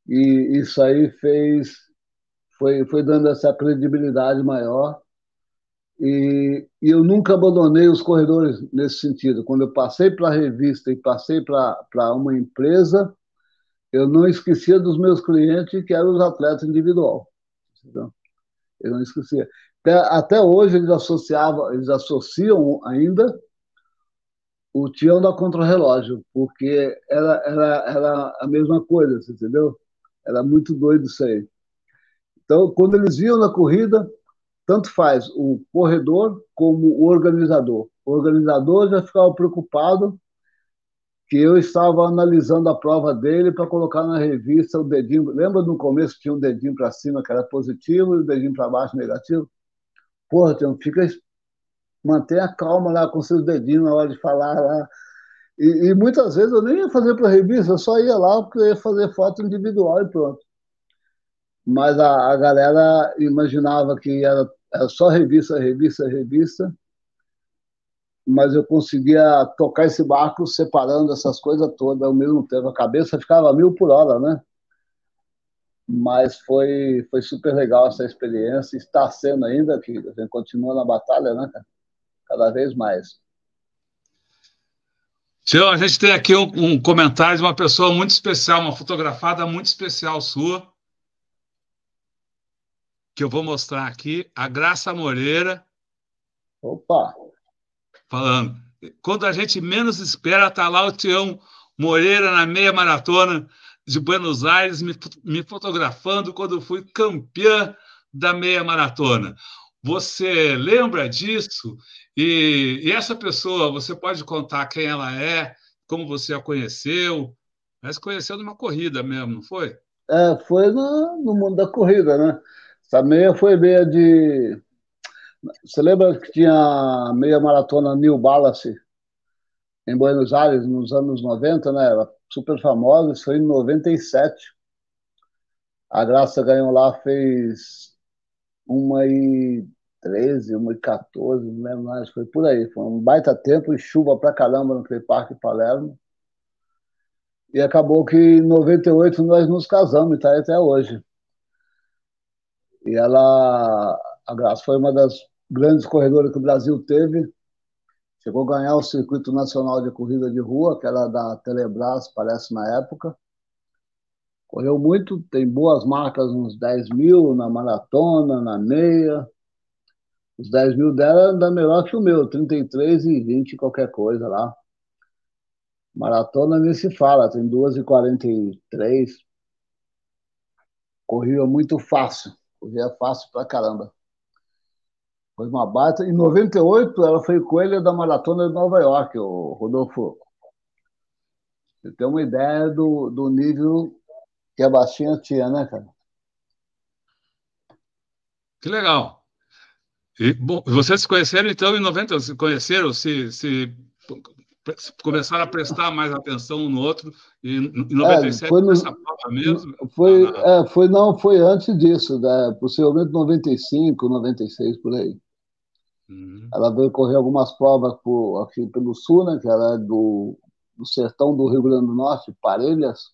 E isso aí fez, foi, foi dando essa credibilidade maior. E, e eu nunca abandonei os corredores nesse sentido. Quando eu passei para a revista e passei para uma empresa, eu não esquecia dos meus clientes, que eram os atletas individual. Entendeu? Eu não esquecia. Até, hoje eles associavam, eles associam ainda o Tião da Contrarrelógio, porque era, era, era a mesma coisa, você entendeu? Era muito doido isso aí. Então, quando eles viam na corrida, tanto faz o corredor como o organizador. O organizador já ficava preocupado que eu estava analisando a prova dele para colocar na revista o dedinho. Lembra no começo tinha um dedinho para cima que era positivo e o dedinho para baixo negativo? Porra, Tião, fica. Mantenha calma lá com seus dedinhos na hora de falar lá. E, e muitas vezes eu nem ia fazer para revista, eu só ia lá porque eu ia fazer foto individual e pronto. Mas a, a galera imaginava que era, era só revista, revista, revista. Mas eu conseguia tocar esse barco separando essas coisas todas ao mesmo tempo. A cabeça ficava mil por hora, né? Mas foi, foi super legal essa experiência, está sendo ainda, que a gente continua na batalha, né, cada vez mais. Tio, a gente tem aqui um, um, comentário de uma pessoa muito especial, uma fotografada muito especial sua, que eu vou mostrar aqui, a Graça Moreira. Opa! Falando, quando a gente menos espera, tá lá o Tião Moreira na meia maratona de Buenos Aires me, me fotografando quando fui campeã da meia maratona. Você lembra disso? E, e, essa pessoa, você pode contar quem ela é, como você a conheceu? Mas conheceu numa corrida mesmo, não foi? É, foi no, no mundo da corrida, né? Essa meia foi meia de. Você lembra que tinha meia maratona New Balance em Buenos Aires nos anos 90, né? Ela super famosa, isso foi em 97. A Graça ganhou lá, fez uma e 13, uma e 14, não lembro mais, foi por aí. Foi um baita tempo e chuva pra caramba no Park Palermo. E acabou que em 98 nós nos casamos e tá aí até hoje. E ela, a Graça foi uma das grandes corredoras que o Brasil teve Chegou a ganhar o Circuito Nacional de Corrida de Rua, que era da Telebrás, parece, na época. Correu muito, tem boas marcas uns 10 mil na maratona, na meia. Os 10 mil dela ainda melhor que o meu, 33 e 20, qualquer coisa lá. Maratona nem se fala, tem 2 e 43. Corria muito fácil, corria fácil pra caramba. Foi uma baita. Em 98, ela foi coelha da maratona de Nova York, o Rodolfo. Você tem uma ideia do, do nível que a baixinha tinha, né, cara? Que legal. E, bom, vocês se conheceram então em 90, se conheceram, se, se começaram a prestar mais atenção um no outro e em 97 é, foi no, essa prova mesmo? Foi, ah, é, foi, não, foi antes disso, né? possivelmente 95, 96, por aí. Uhum. Ela veio correr algumas provas por, aqui pelo sul, né, que ela é do, do sertão do Rio Grande do Norte, Parelhas,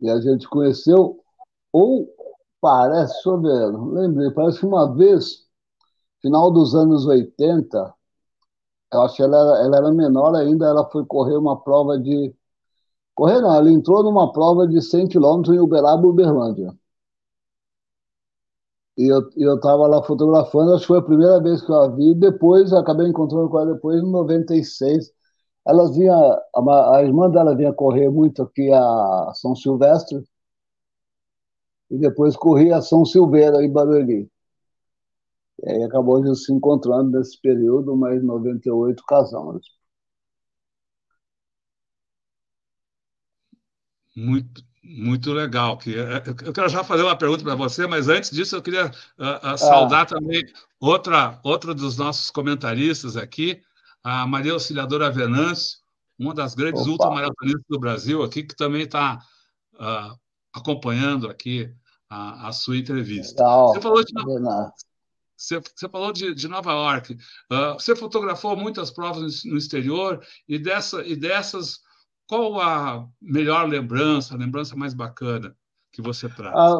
e a gente conheceu, ou parece, deixa eu ver, lembrei, parece que uma vez, final dos anos 80, eu acho que ela era, ela era menor ainda, ela foi correr uma prova de. Correr não, ela entrou numa prova de 100 km em Uberaba, Uberlândia. E eu estava lá fotografando, acho que foi a primeira vez que eu a vi. Depois, acabei encontrando com ela depois, em 96. Ela vinha, a, a irmã dela vinha correr muito aqui a São Silvestre. E depois corria a São Silveira, em Barueri. E aí acabou a gente se encontrando nesse período, mas em 98 casamos. Muito, muito legal. Que, é, eu quero já fazer uma pergunta para você, mas antes disso eu queria uh, uh, saudar ah. também outra, outra dos nossos comentaristas aqui, a Maria Auxiliadora Venâncio, uma das grandes Opa. ultramaratonistas do Brasil aqui, que também está uh, ah, acompanhando aqui a, a, sua entrevista. Legal. Você falou de, você, você falou de, de Nova York. você fotografou muitas provas no exterior e, dessa, e dessas qual a melhor lembrança, a lembrança mais bacana que você traz? Ah,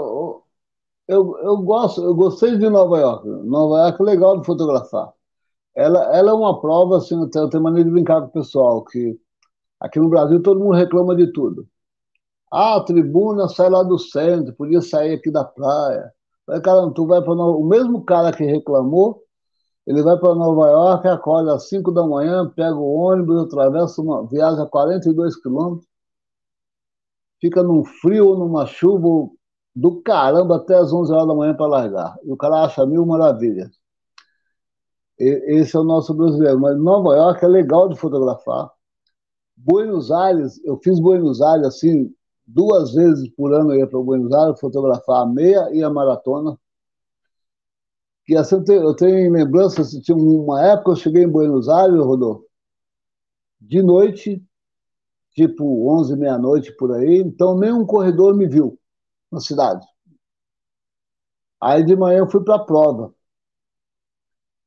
eu, eu gosto, eu gostei de Nova York. Nova York é legal de fotografar. Ela, ela é uma prova, assim, eu tenho, maneira de brincar com o pessoal, que aqui no Brasil todo mundo reclama de tudo. Ah, a tribuna sai lá do centro, podia sair aqui da praia. Cara, tu vai para o mesmo cara que reclamou ele vai para Nova York, acorda às 5 da manhã, pega o ônibus, atravessa uma, viaja 42 quilômetros, fica num frio, numa chuva do caramba até às 11 horas da manhã para largar. E o cara acha mil maravilhas. E, esse é o nosso brasileiro. Mas Nova York é legal de fotografar. Buenos Aires, eu fiz Buenos Aires assim, duas vezes por ano eu ia para Buenos Aires fotografar a meia e a maratona que assim, eu, tenho, eu tenho lembranças, tinha uma época eu cheguei em Buenos Aires, Rodolfo, de noite, tipo 11, meia-noite por aí, então nenhum corredor me viu na cidade. Aí de manhã eu fui para a prova.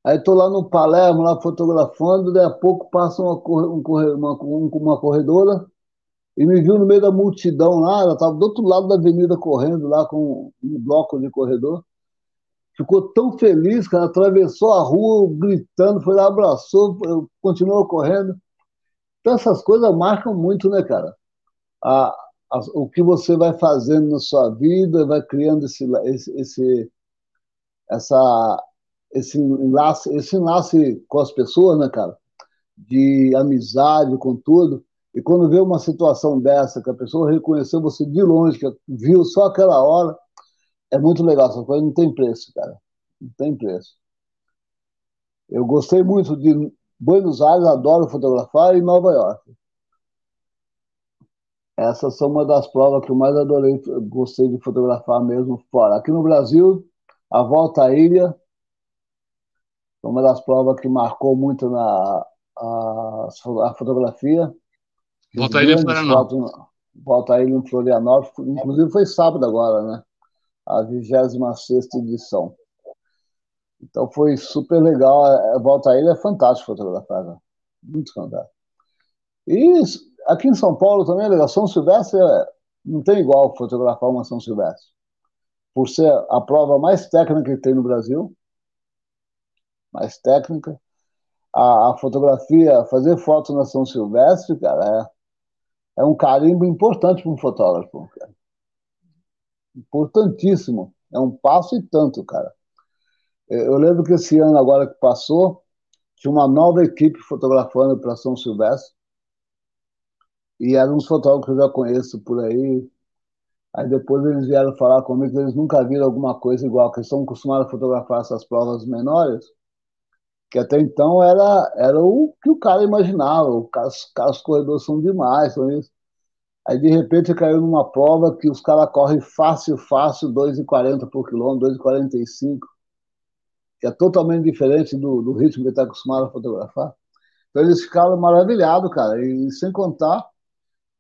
Aí estou lá no Palermo, lá fotografando, daí a pouco passa uma, uma, uma corredora e me viu no meio da multidão lá, ela estava do outro lado da avenida correndo lá com um bloco de corredor ficou tão feliz que ela atravessou a rua gritando, foi lá, abraçou, continuou correndo. Então essas coisas marcam muito, né, cara? A, a, o que você vai fazendo na sua vida, vai criando esse, esse, esse, essa, esse, enlace, esse enlace com as pessoas, né, cara? De amizade, com tudo. E quando vê uma situação dessa, que a pessoa reconheceu você de longe, que viu só aquela hora, é muito legal, essa coisa não tem preço, cara. Não tem preço. Eu gostei muito de Buenos Aires, adoro fotografar, e Nova York. Essas são uma das provas que eu mais adorei, gostei de fotografar mesmo fora. Aqui no Brasil, a volta à ilha foi uma das provas que marcou muito na a, a fotografia. Volta à ilha em Florianópolis. Volta à ilha em Florianópolis, inclusive foi sábado agora, né? A 26 edição. Então foi super legal. A volta a ele é fantástico fotografar, muito fantástico. E aqui em São Paulo também a legal. São Silvestre é, não tem igual fotografar uma São Silvestre. Por ser a prova mais técnica que tem no Brasil, mais técnica. A, a fotografia, fazer foto na São Silvestre, cara, é, é um carimbo importante para um fotógrafo. Cara importantíssimo. É um passo e tanto, cara. Eu lembro que esse ano agora que passou, tinha uma nova equipe fotografando para São Silvestre. E eram uns fotógrafos que eu já conheço por aí. Aí depois eles vieram falar comigo que eles nunca viram alguma coisa igual, que eles estão acostumados a fotografar essas provas menores, que até então era, era o que o cara imaginava. Os, os corredores são demais, são isso. Aí, de repente, caiu numa prova que os caras correm fácil, fácil, 2,40 por quilômetro, 2,45. que é totalmente diferente do, do ritmo que ele está acostumado a fotografar. Então eles ficaram maravilhados, cara, e sem contar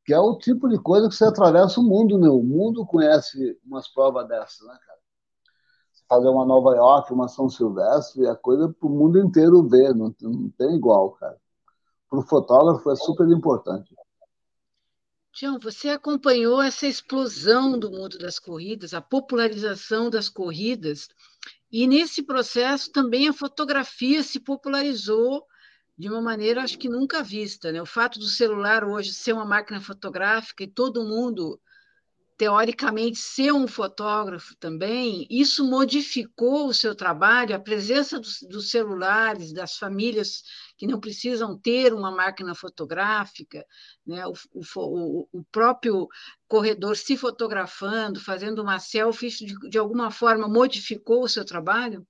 que é o tipo de coisa que você atravessa o mundo, né? O mundo conhece umas provas dessas, né, cara? Fazer uma Nova York, uma São Silvestre, é coisa para o mundo inteiro ver, não, não tem igual, cara. Para o fotógrafo é super importante. Tião, você acompanhou essa explosão do mundo das corridas, a popularização das corridas, e nesse processo também a fotografia se popularizou de uma maneira, acho que nunca vista. Né? O fato do celular hoje ser uma máquina fotográfica e todo mundo, teoricamente, ser um fotógrafo também, isso modificou o seu trabalho, a presença dos, dos celulares, das famílias que não precisam ter uma máquina fotográfica, né? o, o, o próprio corredor se fotografando, fazendo uma selfie, de, de alguma forma modificou o seu trabalho?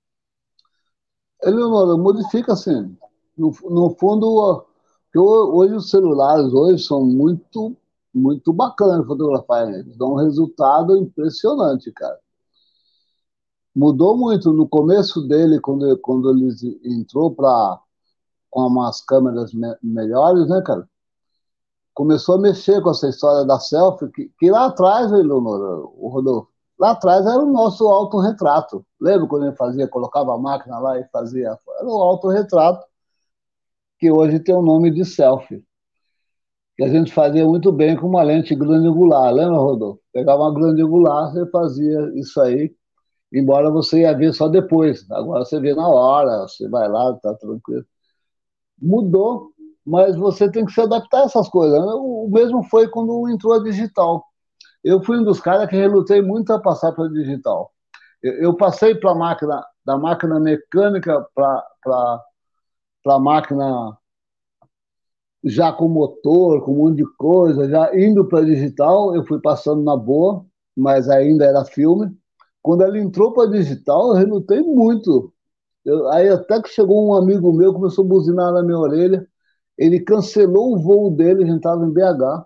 Eleonora, modifica sim no, no fundo, hoje os celulares hoje são muito, muito bacanas fotografar. Eles dão um resultado impressionante, cara. Mudou muito no começo dele, quando, quando ele entrou para com umas câmeras me, melhores, né, cara? Começou a mexer com essa história da selfie, que, que lá atrás, Leonora, o Rodolfo, lá atrás era o nosso autorretrato. Lembra quando ele fazia, colocava a máquina lá e fazia? Era o autorretrato que hoje tem o nome de selfie. Que a gente fazia muito bem com uma lente grande angular, lembra, Rodolfo? Pegava uma grande angular, você fazia isso aí, embora você ia ver só depois. Agora você vê na hora, você vai lá, tá tranquilo. Mudou, mas você tem que se adaptar a essas coisas. Né? O mesmo foi quando entrou a digital. Eu fui um dos caras que relutei muito a passar para digital. Eu, eu passei para máquina, da máquina mecânica para a máquina já com motor, com um monte de coisa, já indo para digital, eu fui passando na boa, mas ainda era filme. Quando ela entrou para digital, eu relutei muito. Eu, aí até que chegou um amigo meu, começou a buzinar na minha orelha, ele cancelou o voo dele, a gente estava em BH,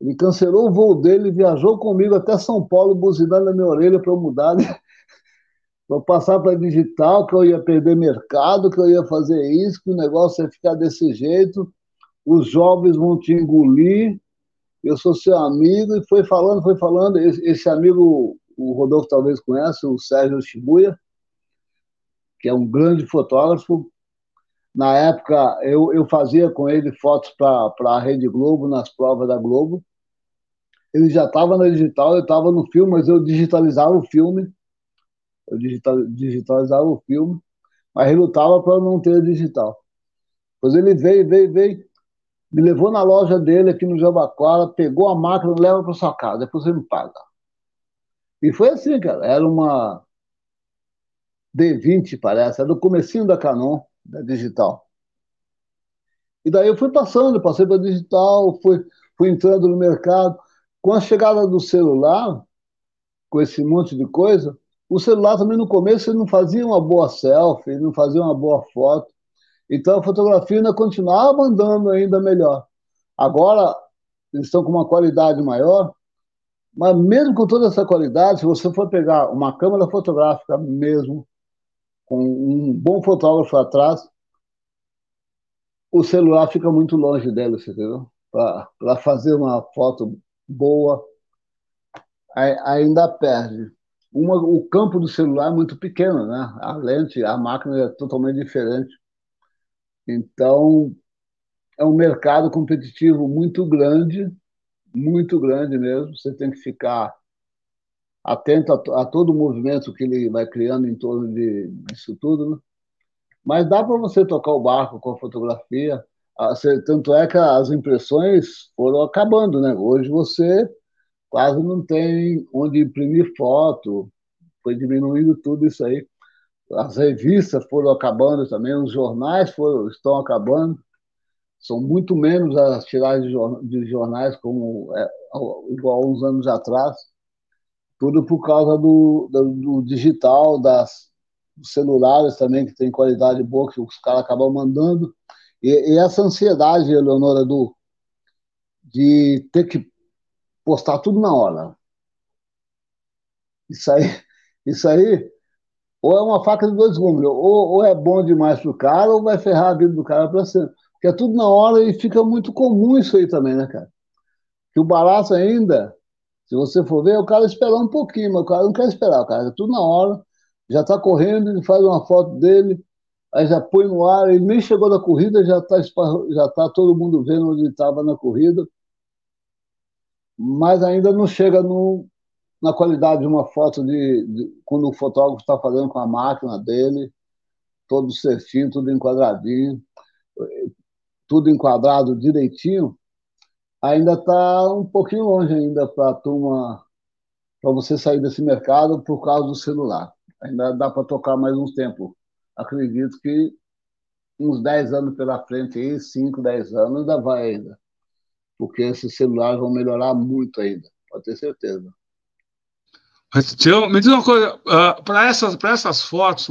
ele cancelou o voo dele, viajou comigo até São Paulo, buzinando na minha orelha para eu mudar. Vou passar para digital, que eu ia perder mercado, que eu ia fazer isso, que o negócio ia ficar desse jeito, os jovens vão te engolir, eu sou seu amigo, e foi falando, foi falando. Esse, esse amigo, o Rodolfo talvez conhece, o Sérgio Shibuya, que é um grande fotógrafo. Na época, eu, eu fazia com ele fotos para a Rede Globo, nas provas da Globo. Ele já estava na digital, eu estava no filme, mas eu digitalizava o filme eu digital, digitalizava o filme, mas relutava para não ter digital. Pois ele veio, veio, veio, me levou na loja dele aqui no Jabaquara, pegou a máquina leva para sua casa, depois você me paga. E foi assim, cara, era uma D20, parece, era do comecinho da Canon, da digital. E daí eu fui passando, passei para digital, fui, fui entrando no mercado. Com a chegada do celular, com esse monte de coisa, o celular também no começo ele não fazia uma boa selfie, não fazia uma boa foto. Então a fotografia ainda continuava andando ainda melhor. Agora eles estão com uma qualidade maior, mas mesmo com toda essa qualidade, se você for pegar uma câmera fotográfica mesmo, com um bom fotógrafo atrás, o celular fica muito longe dela, entendeu? Para fazer uma foto boa, ainda perde. Uma, o campo do celular é muito pequeno, né? A lente, a máquina é totalmente diferente. Então, é um mercado competitivo muito grande, muito grande mesmo. Você tem que ficar atento a, a todo o movimento que ele vai criando em torno de, disso tudo, né? Mas dá para você tocar o barco com a fotografia. Tanto é que as impressões foram acabando, né? Hoje você quase não tem onde imprimir foto, foi diminuindo tudo isso aí. As revistas foram acabando também, os jornais foram, estão acabando, são muito menos as tiragens de jornais como é, igual uns anos atrás, tudo por causa do, do, do digital, das dos celulares também, que tem qualidade boa, que os caras acabam mandando. E, e essa ansiedade, Eleonora, do, de ter que postar tudo na hora. Isso aí, isso aí ou é uma faca de dois gumes, ou, ou é bom demais para o cara, ou vai ferrar a vida do cara para sempre. Porque é tudo na hora e fica muito comum isso aí também, né, cara? Que o barato ainda, se você for ver, o cara esperar um pouquinho, mas o cara não quer esperar, o cara é tudo na hora, já está correndo, ele faz uma foto dele, aí já põe no ar, ele nem chegou na corrida, já está já tá todo mundo vendo onde estava na corrida, mas ainda não chega no, na qualidade de uma foto de, de quando o fotógrafo está fazendo com a máquina dele, todo certinho, tudo enquadradinho, tudo enquadrado direitinho, ainda está um pouquinho longe ainda para turma, para você sair desse mercado por causa do celular. Ainda dá para tocar mais uns tempos. Acredito que uns 10 anos pela frente, aí, 5, 10 anos, ainda vai ainda. Porque esses celulares vão melhorar muito ainda, pode ter certeza. Me diz uma coisa, uh, ah, para essas, essas fotos,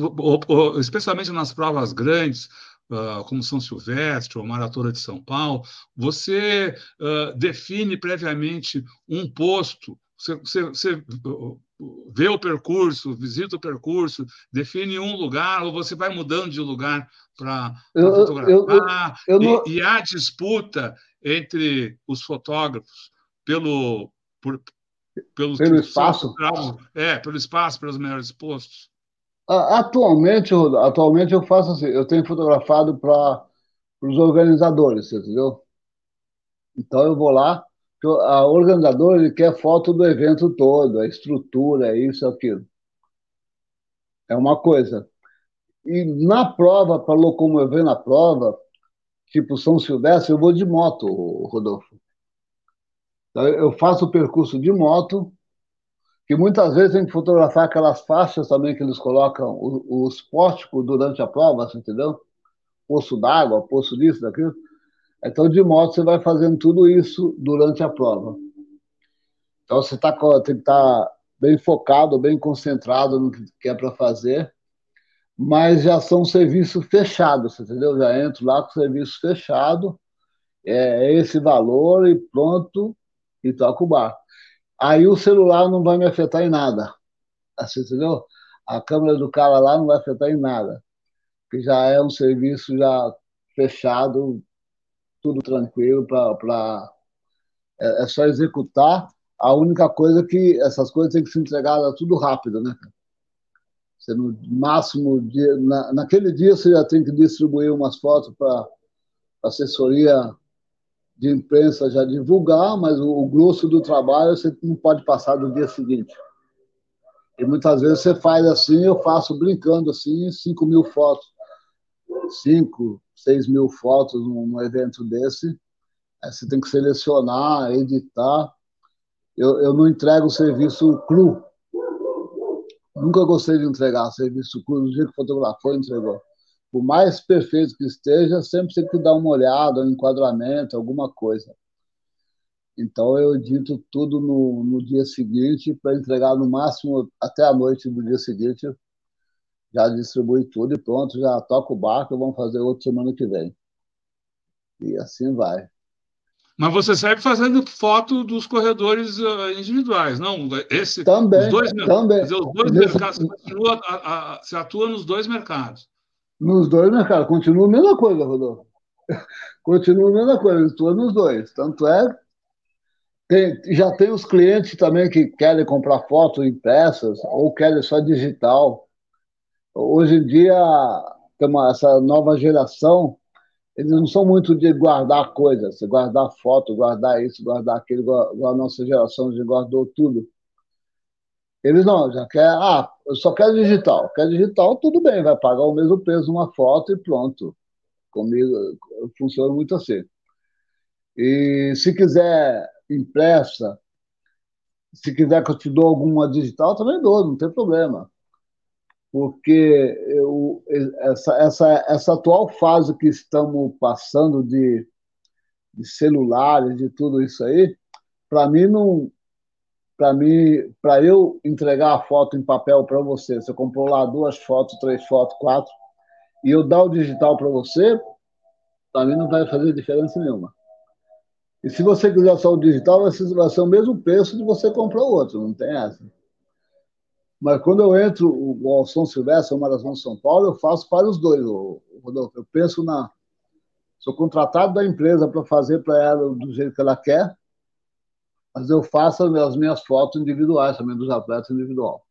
especialmente nas provas grandes, uh, como São Silvestre ou Maratona de São Paulo, você uh, define previamente um posto, você, você, você, vê o percurso, visita o percurso, define um lugar, ou você vai mudando de lugar para fotografar, eu, eu, eu, e, e há disputa entre os fotógrafos pelo, por, pelos pelo espaço? é, pelo espaço, pelos melhores postos? Atualmente, atualmente eu faço assim, eu tenho fotografado para os organizadores, entendeu? Então eu vou lá, a organizadora ele quer foto do evento todo, a estrutura, isso, aquilo. É uma coisa. E na prova, para locomover na prova, tipo São Silvestre, eu vou de moto, Rodolfo. Eu faço o percurso de moto, que muitas vezes tem que fotografar aquelas faixas também que eles colocam, os pórticos durante a prova, entendeu? Poço d'água, poço disso, daquilo. Então, de moto, você vai fazendo tudo isso durante a prova. Então, você tá, tem que estar tá bem focado, bem concentrado no que é para fazer, mas já são serviços fechados, entendeu? Já entro lá com serviço fechado, é esse valor e pronto, e toca o bar. Aí o celular não vai me afetar em nada. Assim, entendeu? A câmera do cara lá não vai afetar em nada. Que já é um serviço já fechado, tudo tranquilo para é, é, só executar. A única coisa é que essas coisas têm que ser entregadas tudo rápido, né? Você no máximo dia, na, naquele dia você já tem que distribuir umas fotos para assessoria de imprensa já divulgar, mas o, o grosso do trabalho você não pode passar do dia seguinte. E muitas vezes você faz assim, eu faço brincando assim, 5 mil fotos. 5, 6 mil fotos num, evento desse. Aí você tem que selecionar, editar. Eu, eu não entrego serviço cru. Nunca gostei de entregar serviço cru. No dia que fotografou, entregou por mais perfeito que esteja, sempre tem que dar uma olhada, um enquadramento, alguma coisa. Então eu edito tudo no, no dia seguinte para entregar no máximo até a noite do dia seguinte. Já distribui tudo e pronto, já toca o barco, vamos fazer outro semana que vem. E assim vai. Mas você segue fazendo foto dos corredores uh, individuais, não? Esse, também, os dois, também. Dizer, os dois Nesse... mercados, você, atua, a, a, você atua nos dois mercados. Nos dois mercados. Continua a mesma coisa, Rodolfo. Continua a mesma coisa, estou nos dois. Tanto é, tem, já tem os clientes também que querem comprar fotos impressas ou querem só digital. Hoje em dia, uma, essa nova geração, eles não são muito de guardar coisas, guardar foto, guardar isso, guardar aquilo, igual a nossa geração já guardou tudo. Eles não, já quer, ah, eu só quero digital. Quer digital, tudo bem, vai pagar o mesmo peso uma foto e pronto. Comigo funciona muito assim. E se quiser impressa, se quiser que eu te dou alguma digital, também dou, não tem problema. Porque eu, essa, essa, essa atual fase que estamos passando de, de celulares, de tudo isso aí, para mim não, para mim, para eu entregar a foto em papel para você, você comprou lá duas fotos, três fotos, quatro, e eu dar o digital para você, para mim não vai fazer diferença nenhuma. E se você quiser só o digital, vai ser, o mesmo preço de você comprar o outro, não tem essa. Mas quando eu entro o São Silvestre, o Maratona de São Paulo, eu faço para os dois, Rodolfo. Eu penso na. Sou contratado da empresa para fazer para ela do jeito que ela quer, mas eu faço as minhas fotos individuais também, dos atletas individual.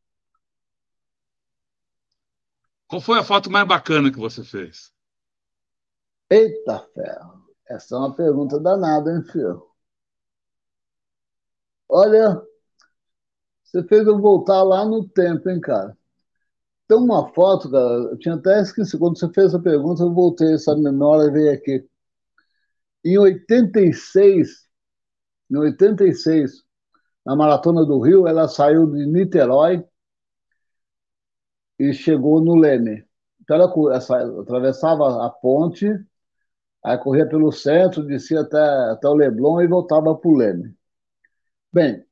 Qual foi a foto mais bacana que você fez? Eita ferro! Essa é uma pergunta danada, hein, filho? Olha, você fez eu voltar lá no tempo, hein, cara? Tem uma foto, cara, eu tinha até esquecido. Quando você fez essa pergunta, eu voltei, essa memória veio aqui. Em 86, em 86, na Maratona do Rio, ela saiu de Niterói e chegou no Leme. Então ela, atravessava a ponte, aí corria pelo centro, descia até, até o Leblon e voltava para o Leme. Bem,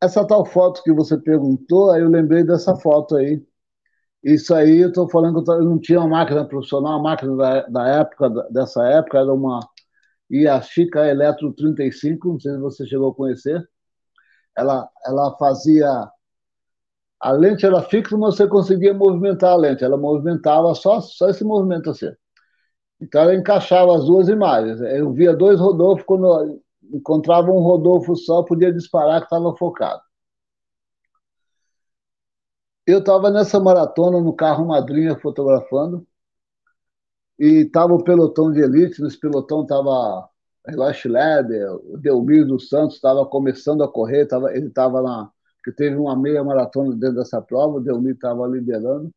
essa tal foto que você perguntou, aí eu lembrei dessa foto aí. Isso aí, eu estou falando que eu não tinha uma máquina profissional, a máquina da, da época, dessa época, era uma Yashica Eletro 35, não sei se você chegou a conhecer. Ela, ela fazia. A lente era fixa, mas você conseguia movimentar a lente. Ela movimentava só, só esse movimento assim. Então ela encaixava as duas imagens. Eu via dois Rodolfo quando encontrava um Rodolfo só, podia disparar que estava focado. Eu estava nessa maratona no carro madrinha fotografando e estava o pelotão de elite. Nesse pelotão estava Relax Leder, o Delmir dos Santos estava começando a correr, tava, ele estava lá, que teve uma meia maratona dentro dessa prova, o Delmir estava liderando.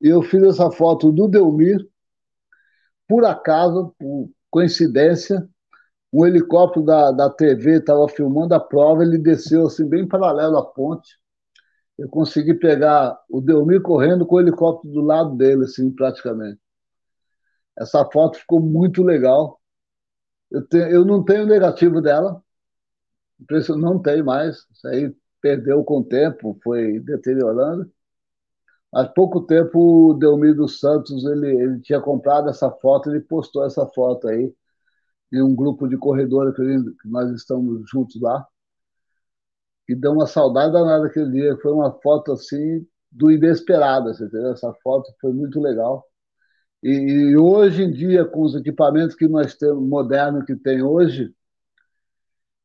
E eu fiz essa foto do Delmir, por acaso, por coincidência, um helicóptero da, da TV estava filmando a prova, ele desceu assim, bem paralelo à ponte. Eu consegui pegar o Delmir correndo com o helicóptero do lado dele, assim, praticamente. Essa foto ficou muito legal. Eu, te, eu não tenho negativo dela, não tem mais. Isso aí perdeu com o tempo, foi deteriorando. Mas pouco tempo o Delmir dos Santos ele, ele tinha comprado essa foto, ele postou essa foto aí em um grupo de corredores que nós estamos juntos lá. E deu uma saudade danada aquele dia. Foi uma foto assim do inesperado, você entendeu? Essa foto foi muito legal. E, e, hoje em dia, com os equipamentos que nós temos modernos que tem hoje,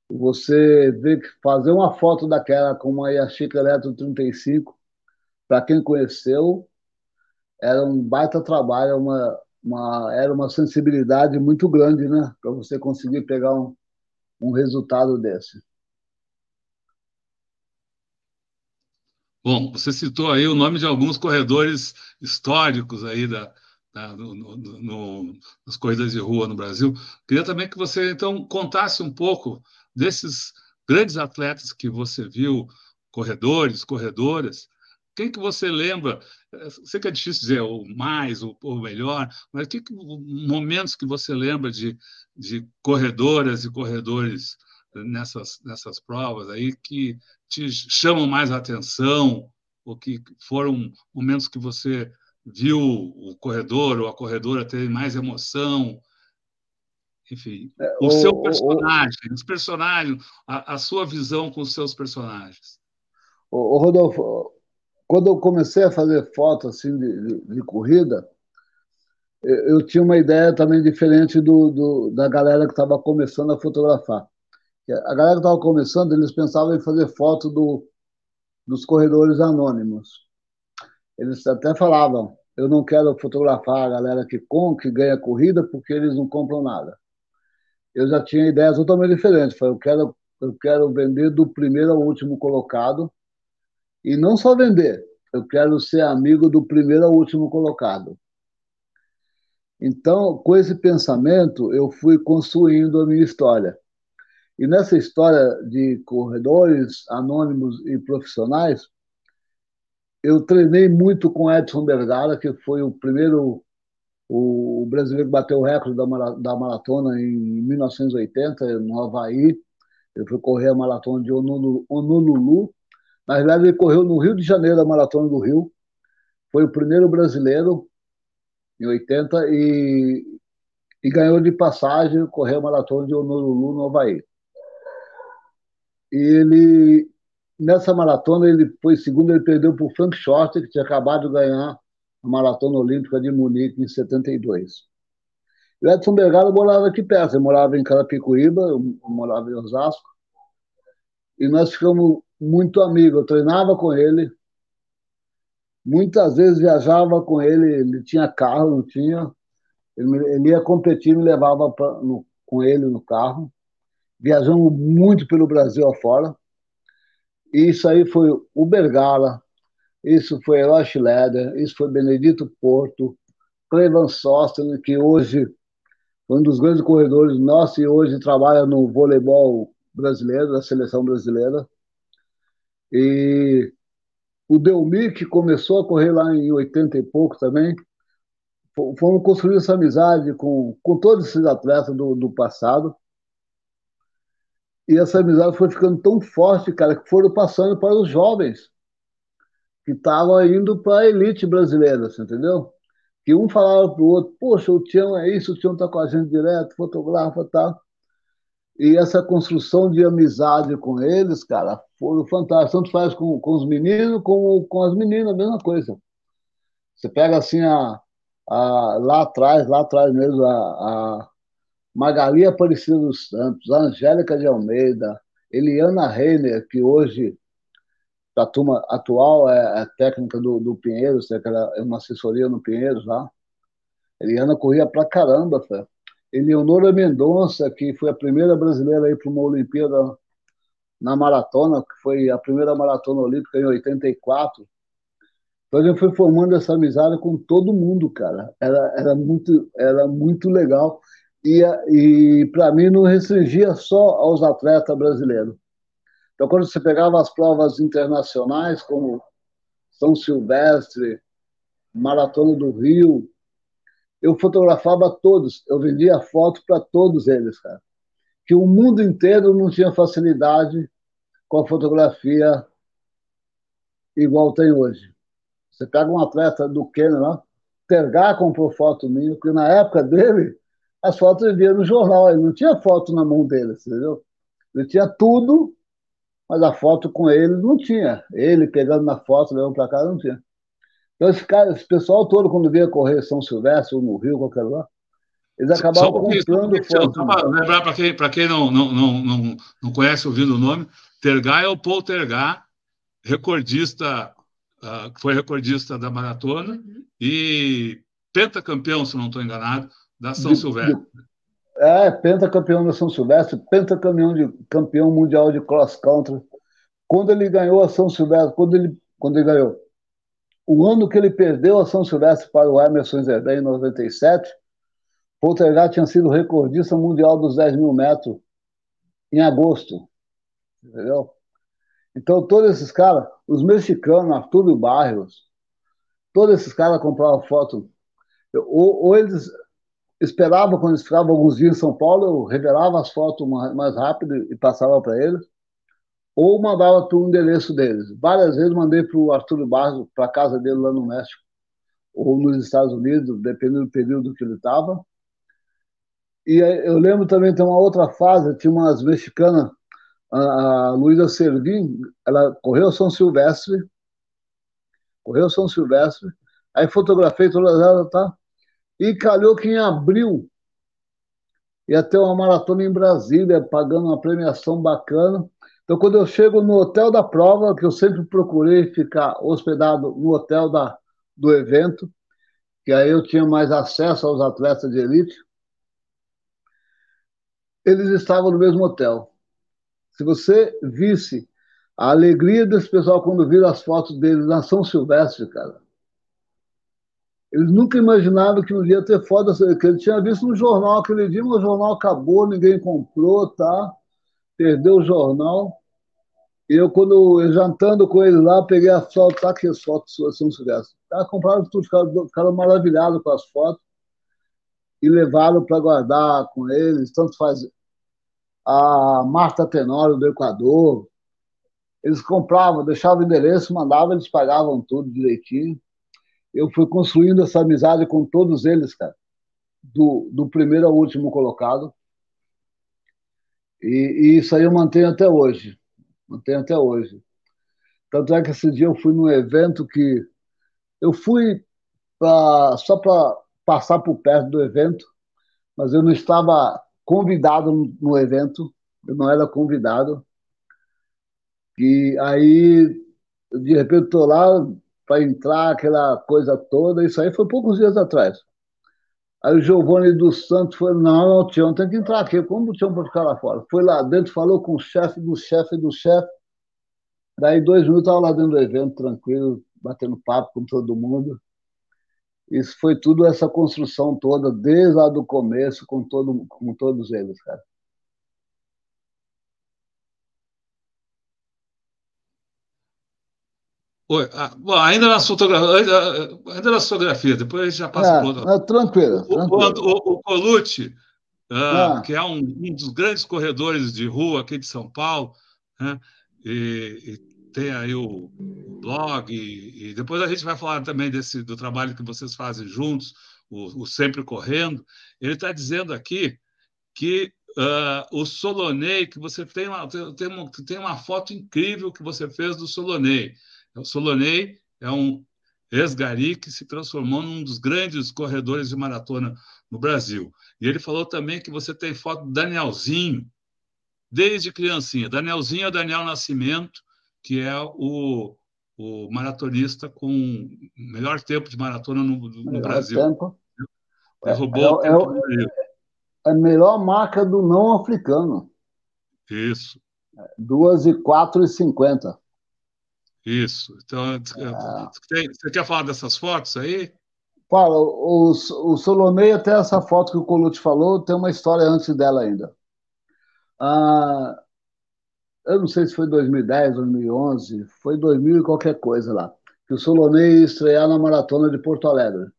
você vê que fazer uma foto daquela com uma Yashica Eletro 35, para quem conheceu, era um baita trabalho, uma, uma, era uma sensibilidade muito grande, né? Para você conseguir pegar um, um resultado desse. Bom, você citou aí o nome de alguns corredores históricos aí da, da no, no, no, nas corridas de rua no Brasil. Queria também que você então contasse um pouco desses grandes atletas que você viu, corredores, corredoras, quem que você lembra? Sei que é difícil dizer o mais, o, o melhor, mas que, que momentos que você lembra de, de corredoras e corredores nessas, nessas provas aí que te chamam mais atenção, ou que foram momentos que você viu o corredor ou a corredora ter mais emoção, enfim, é, o, o seu personagem, o, os personagens, a, a, sua visão com os seus personagens. O, Rodolfo, quando eu comecei a fazer foto assim de, de, de corrida, eu, eu, tinha uma ideia também diferente do, do da galera que estava começando a fotografar. A galera que estava começando, eles pensavam em fazer foto do, dos corredores anônimos. Eles até falavam: eu não quero fotografar a galera que com que ganha corrida porque eles não compram nada. Eu já tinha ideias totalmente diferentes. Falei, eu quero eu quero vender do primeiro ao último colocado e não só vender, eu quero ser amigo do primeiro ao último colocado. Então, com esse pensamento, eu fui construindo a minha história. E nessa história de corredores anônimos e profissionais, eu treinei muito com Edson Bergara, que foi o primeiro o brasileiro que bateu o recorde da maratona em 1980 no Havaí. Ele foi correr a maratona de Honolulu na verdade, ele correu no Rio de Janeiro, a Maratona do Rio. Foi o primeiro brasileiro, em 80, e, e ganhou de passagem, correu a Maratona de Honolulu, no Havaí. E ele, nessa maratona, ele foi segundo, ele perdeu para o Frank Shorter, que tinha acabado de ganhar a Maratona Olímpica de Munique em 72. O Edson Bergara morava aqui perto, ele morava em Carapicuíba, eu morava em Osasco, e nós ficamos muito amigos. Eu treinava com ele, muitas vezes viajava com ele, ele tinha carro, não tinha. Ele, ele ia competir, me levava pra, no, com ele no carro. Viajamos muito pelo Brasil afora. Isso aí foi o Bergala, isso foi Eloy Schroeder, isso foi Benedito Porto, Clevan Sostene, que hoje um dos grandes corredores nossos e hoje trabalha no voleibol brasileiro, da seleção brasileira. E o Delmi, que começou a correr lá em 80 e pouco também, fomos construir essa amizade com, com todos esses atletas do, do passado. E essa amizade foi ficando tão forte, cara, que foram passando para os jovens que estavam indo para a elite brasileira, você entendeu? Que um falava para o outro, poxa, o Tião é isso, o Tião está com a gente direto, fotografa e tal. E essa construção de amizade com eles, cara, foi fantástico. Tanto faz com, com os meninos como com as meninas, a mesma coisa. Você pega assim a, a lá atrás, lá atrás mesmo, a, a Magali Aparecida dos Santos, a Angélica de Almeida, Eliana Reiner, que hoje, a turma atual, é, é técnica do, do Pinheiros, é uma assessoria no Pinheiros lá. Eliana corria pra caramba, cara. Eleonora Mendonça, que foi a primeira brasileira a ir para uma Olimpíada na maratona, que foi a primeira maratona olímpica em 84. Então a gente foi formando essa amizade com todo mundo, cara. Era, era, muito, era muito legal. E, e para mim não restringia só aos atletas brasileiros. Então, quando você pegava as provas internacionais, como São Silvestre, Maratona do Rio, eu fotografava todos, eu vendia foto para todos eles, cara. Que o mundo inteiro não tinha facilidade com a fotografia igual tem hoje. Você pega um atleta do Quênia lá, Tergar comprou foto minha, porque na época dele, as fotos ele via no jornal, ele não tinha foto na mão dele, entendeu? Ele tinha tudo, mas a foto com ele não tinha. Ele pegando na foto, levando para casa, não tinha. Então, esse, cara, esse pessoal todo, quando via correr São Silvestre ou no Rio, qualquer lugar, eles acabavam um comprando foto. lembrar para quem, quem não, não, não, não, não conhece ouvindo o nome, Tergá é o Paul Tergá, recordista, uh, foi recordista da maratona uhum. e pentacampeão, se não estou enganado, da São de, Silvestre. De, é, pentacampeão da São Silvestre, pentacampeão de campeão mundial de cross country. Quando ele ganhou a São Silvestre, quando ele, quando ele ganhou, o ano que ele perdeu a São Silvestre para o Emerson Zerdé, em 97, Poltergeist tinha sido recordista mundial dos 10 mil metros em agosto. Entendeu? Então, todos esses caras, os mexicanos, Arturo Barrios, todos esses caras compravam foto. Ou, ou, eles esperavam, quando eles ficavam alguns dias em São Paulo, eu revelava as fotos mais, rápido e passava para eles ou mandava para o endereço deles. Várias vezes mandei para o Arthur Barros, para a casa dele lá no México, ou nos Estados Unidos, dependendo do período que ele estava. E eu lembro também, tem uma outra fase, tinha umas mexicanas, a Luísa Servin, ela correu São Silvestre, correu São Silvestre, aí fotografei todas elas, tá? E calhou que em abril ia ter uma maratona em Brasília, pagando uma premiação bacana. Então, quando eu chego no hotel da prova, que eu sempre procurei ficar hospedado no hotel da, do evento, que aí eu tinha mais acesso aos atletas de elite, eles estavam no mesmo hotel. Se você visse a alegria desse pessoal quando viram as fotos deles na São Silvestre, cara. Eles nunca imaginavam que um dia ter foto, que ele tinha visto no jornal aquele dia, mas o jornal acabou, ninguém comprou, tá? perdeu o jornal. E eu, quando eu jantando com ele lá, peguei a foto, tá aqui as fotos suas São Silvestre. Tá, compraram tudo, ficaram, ficaram maravilhados com as fotos e levaram para guardar com eles. Tanto faz a Marta Tenório do Equador. Eles compravam, deixavam o endereço, mandavam, eles pagavam tudo direitinho. Eu fui construindo essa amizade com todos eles, cara, do, do primeiro ao último colocado. E, e, isso aí eu mantenho até hoje. Mantenho até hoje. Tanto é que esse dia eu fui num evento que eu fui pra, só para passar por perto do evento, mas eu não estava convidado no evento, eu não era convidado. E aí, de repente, estou lá para entrar, aquela coisa toda, isso aí foi poucos dias atrás. Aí o Giovanni dos Santos foi, não, não, Tião, tem que entrar aqui, como o Tião pode ficar lá fora? Foi lá dentro, falou com o chefe do chefe do chefe, daí dois minutos estava lá dentro do evento, tranquilo, batendo papo com todo mundo. Isso foi tudo essa construção toda, desde lá do começo, com, todo, com todos eles, cara. Oi, ah, bom, ainda nas fotografias, ainda nas fotografias, depois a gente já passa é, por outra. É, tranquilo. O, tranquilo. O, o, Colucci, uh, que é um, um, dos grandes corredores de rua aqui de São Paulo, né, e, e, tem aí o, o blog, e, e, depois a gente vai falar também desse, do trabalho que vocês fazem juntos, o, o Sempre Correndo. Ele está dizendo aqui que uh, o Solonei, que você tem uma, tem, uma, tem uma foto incrível que você fez do Solonei. O Solonei é um ex-gari que se transformou num dos grandes corredores de maratona no Brasil. E ele falou também que você tem foto do Danielzinho, desde criancinha. Danielzinho é o Daniel Nascimento, que é o, o maratonista com o melhor tempo de maratona no, no Brasil. Tempo. Derrubou é, é, o tempo é, é a melhor marca do não africano. Isso. 2 e 4 e 50. Isso. Então, é. você quer falar dessas fotos aí? Fala, o, o Solomei, até essa foto que o Colucci falou, tem uma história antes dela ainda. Ah, eu não sei se foi 2010, 2011, foi 2000 e qualquer coisa lá, que o Solonei ia estrear na Maratona de Porto Alegre.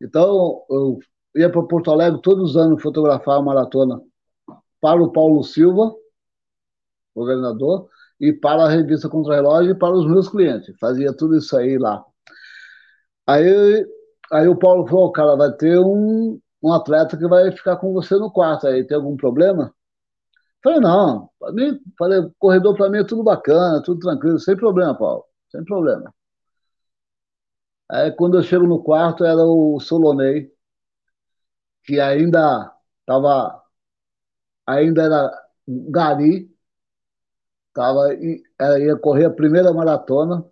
Então, eu ia para Porto Alegre todos os anos fotografar a maratona para o Paulo Silva, governador, e para a revista Contra-Relógio e para os meus clientes. Fazia tudo isso aí lá. Aí, aí o Paulo falou, cara, vai ter um, um atleta que vai ficar com você no quarto aí, tem algum problema? Falei, não, para mim, falei, corredor para mim é tudo bacana, tudo tranquilo, sem problema, Paulo, sem problema. Aí quando eu chego no quarto era o Solonei, que ainda estava, ainda era gari, Tava, ia correr a primeira maratona.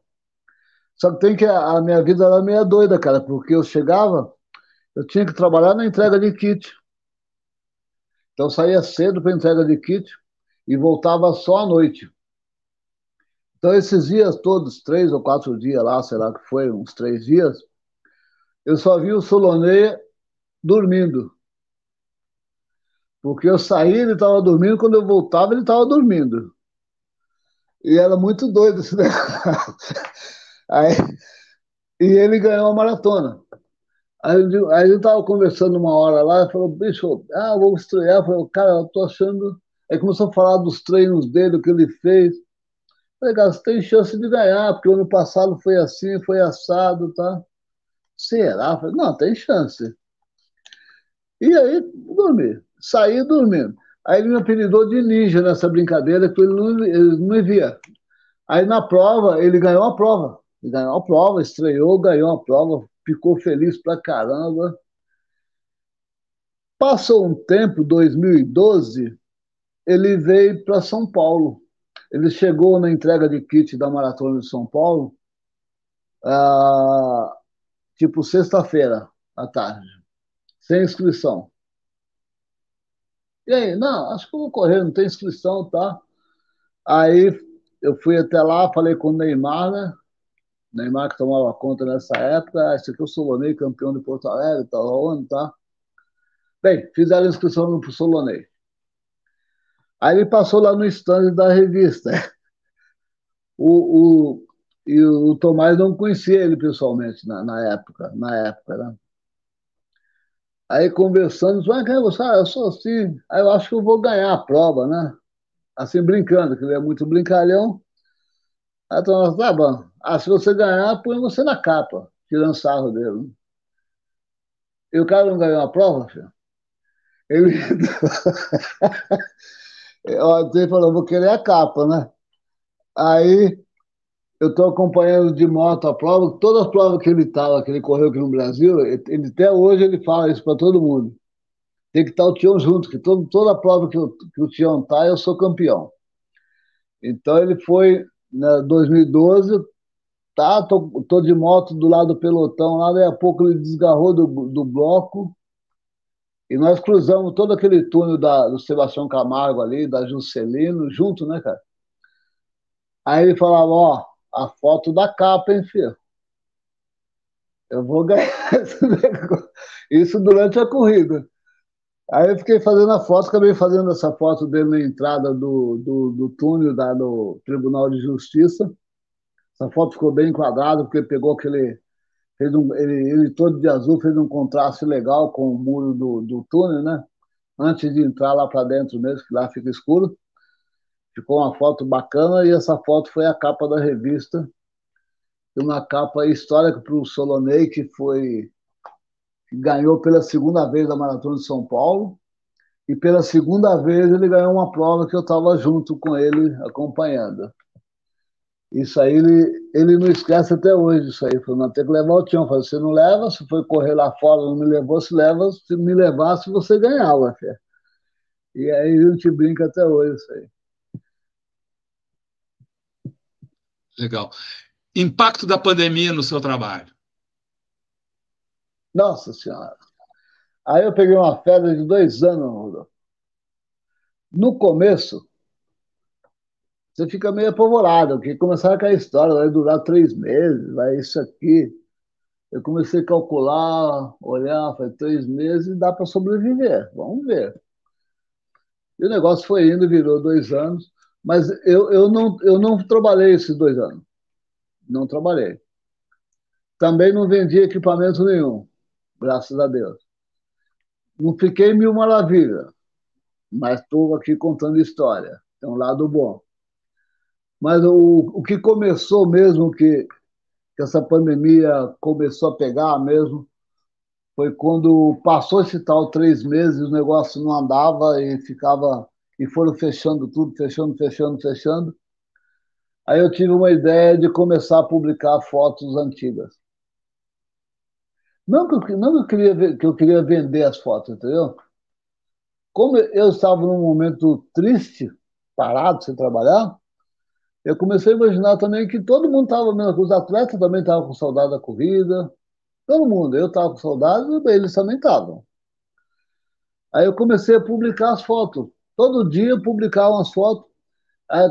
Só que tem que a, a minha vida era meio doida, cara, porque eu chegava, eu tinha que trabalhar na entrega de kit. Então saía cedo para entrega de kit e voltava só à noite. Então esses dias todos, três ou quatro dias lá, sei lá que foi, uns três dias, eu só vi o Solonê dormindo. Porque eu saí, ele estava dormindo, quando eu voltava, ele estava dormindo. E era muito doido esse negócio. Aí, e ele ganhou a maratona. Aí, aí eu estava conversando uma hora lá, falou, bicho, ah, vou estrear. Eu falei, cara, eu tô achando. Aí começou a falar dos treinos dele, o que ele fez. Eu falei, cara, você tem chance de ganhar, porque o ano passado foi assim, foi assado, tá? Será? Falei, não, tem chance. E aí, dormi. Saí dormindo. Aí ele me apelidou de ninja nessa brincadeira, que ele não, ele não me via. Aí na prova, ele ganhou a prova. Ele ganhou a prova, estreou, ganhou a prova, ficou feliz pra caramba. Passou um tempo, 2012, ele veio para São Paulo. Ele chegou na entrega de kit da Maratona de São Paulo, ah, tipo sexta-feira à tarde, sem inscrição. E aí, não, acho que eu vou correr, não tem inscrição, tá? Aí eu fui até lá, falei com o Neymar, né? Neymar que tomava conta nessa época, ah, esse aqui é o Solonei, campeão de Porto Alegre, tá onde, tá? Bem, fizeram a inscrição no Solonei. Aí ele passou lá no stand da revista. O, o, e o Tomás não conhecia ele pessoalmente na, na época, na época, né? Aí conversando, ah? Ah, eu sou assim. Aí eu acho que eu vou ganhar a prova, né? Assim, brincando, que ele é muito brincalhão. Aí eu tá bom. Ah, se você ganhar, põe você na capa, tirando sarro dele. E o cara não ganhou a prova, filho? Ele... ele falou, vou querer a capa, né? Aí eu estou acompanhando de moto a prova, todas as provas que ele estava, que ele correu aqui no Brasil, ele, até hoje ele fala isso para todo mundo. Tem que estar o Tião junto, que todo, toda prova que, eu, que o Tião está, eu sou campeão. Então ele foi, né, 2012, tá, tô, tô de moto do lado do pelotão, lá daí a pouco ele desgarrou do, do bloco e nós cruzamos todo aquele túnel da, do Sebastião Camargo ali, da Juscelino, junto, né, cara? Aí ele falava, ó, a foto da capa, hein, filho? Eu vou ganhar isso durante a corrida. Aí eu fiquei fazendo a foto, acabei fazendo essa foto dele na entrada do, do, do túnel da, do Tribunal de Justiça. Essa foto ficou bem enquadrada, porque pegou aquele. Fez um, ele, ele todo de azul fez um contraste legal com o muro do, do túnel, né? Antes de entrar lá para dentro mesmo, que lá fica escuro. Ficou uma foto bacana e essa foto foi a capa da revista. Uma capa histórica para o Solonei, que foi que ganhou pela segunda vez a Maratona de São Paulo. E pela segunda vez ele ganhou uma prova que eu estava junto com ele acompanhando. Isso aí ele, ele não esquece até hoje, isso aí. Falou, não, tem que levar o Tião. Você não leva, se foi correr lá fora, não me levou, se leva, se me levasse, você ganhava. E aí a gente brinca até hoje isso aí. Legal. Impacto da pandemia no seu trabalho? Nossa Senhora. Aí eu peguei uma férias de dois anos, Rodolfo. No começo, você fica meio apavorado, porque começaram a cair história, vai durar três meses, vai isso aqui. Eu comecei a calcular, olhar, foi três meses e dá para sobreviver, vamos ver. E o negócio foi indo, virou dois anos. Mas eu, eu, não, eu não trabalhei esses dois anos. Não trabalhei. Também não vendi equipamento nenhum, graças a Deus. Não fiquei mil maravilha, mas estou aqui contando história. Tem um lado bom. Mas o, o que começou mesmo, que, que essa pandemia começou a pegar mesmo, foi quando passou esse tal três meses, o negócio não andava e ficava e foram fechando tudo, fechando, fechando, fechando. Aí eu tive uma ideia de começar a publicar fotos antigas. Não que eu, não que eu, queria, que eu queria vender as fotos, entendeu? Como eu estava num momento triste, parado, sem trabalhar, eu comecei a imaginar também que todo mundo estava, os atletas também estavam com saudade da corrida, todo mundo. Eu estava com saudade, eles também estavam. Aí eu comecei a publicar as fotos todo dia publicava umas fotos. É,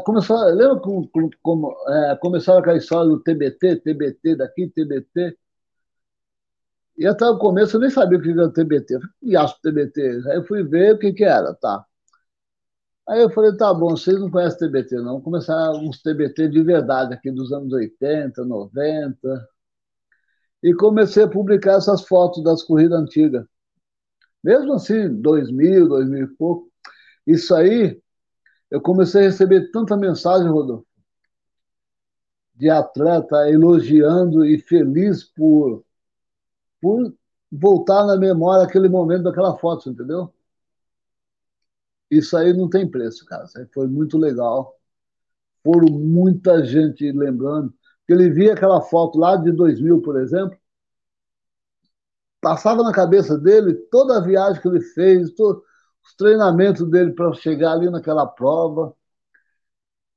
lembra como, como é, começaram aquela história do TBT, TBT daqui, TBT? E até o começo eu nem sabia o que era o TBT. Eu falei, e acho TBT? Aí eu fui ver o que, que era, tá. Aí eu falei, tá bom, vocês não conhecem TBT, não. Vamos começar uns TBT de verdade aqui dos anos 80, 90. E comecei a publicar essas fotos das corridas antigas. Mesmo assim, 2000, 2000 e pouco. Isso aí, eu comecei a receber tanta mensagem, Rodolfo, de atleta elogiando e feliz por, por voltar na memória aquele momento daquela foto, entendeu? Isso aí não tem preço, cara. Isso aí foi muito legal. Foram muita gente lembrando. Ele via aquela foto lá de 2000, por exemplo, passava na cabeça dele toda a viagem que ele fez, todo, os treinamentos dele para chegar ali naquela prova.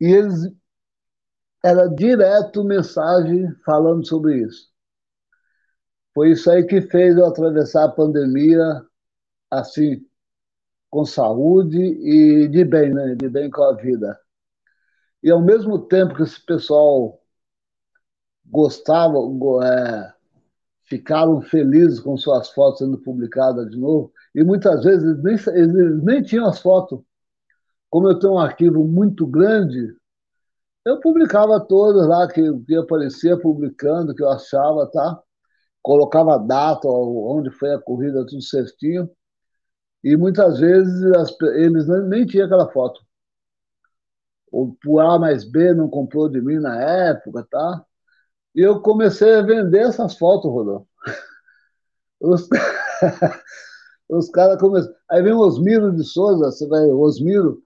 E eles era direto mensagem falando sobre isso. Foi isso aí que fez eu atravessar a pandemia assim, com saúde e de bem, né? De bem com a vida. E ao mesmo tempo que esse pessoal gostava, é, ficaram felizes com suas fotos sendo publicadas de novo, e muitas vezes eles nem, eles nem tinham as fotos. Como eu tenho um arquivo muito grande, eu publicava todas lá que, que aparecia publicando, que eu achava, tá? Colocava a data, onde foi a corrida, tudo certinho. E muitas vezes as, eles nem, nem tinham aquela foto. O A mais B não comprou de mim na época, tá? E eu comecei a vender essas fotos, Rodolfo. Os, os caras começaram. Aí vem o Osmiro de Souza, você vai, Osmiro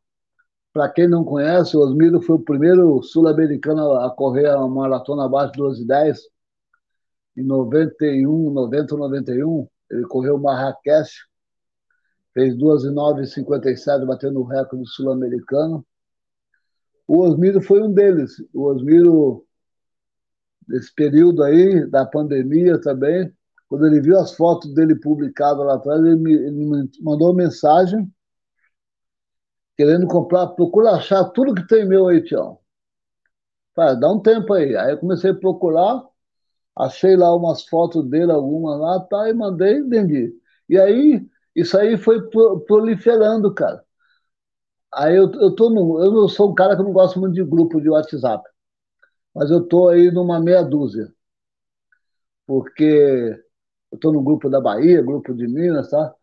para quem não conhece, o Osmiro foi o primeiro sul-americano a correr a maratona abaixo de 12 10 em 91, 90 ou 91. Ele correu Marrakech, fez 2 9 57, batendo o recorde sul-americano. O Osmiro foi um deles. O Osmiro, nesse período aí da pandemia também, quando ele viu as fotos dele publicadas lá atrás, ele me, ele me mandou uma mensagem querendo comprar, procura achar tudo que tem meu aí, Tião. dá um tempo aí. Aí eu comecei a procurar, achei lá umas fotos dele, algumas lá, tá, e mandei e. E aí, isso aí foi proliferando, cara. Aí eu, eu tô no, eu sou um cara que não gosto muito de grupo de WhatsApp, mas eu tô aí numa meia dúzia, porque eu tô no grupo da Bahia, grupo de Minas, tá?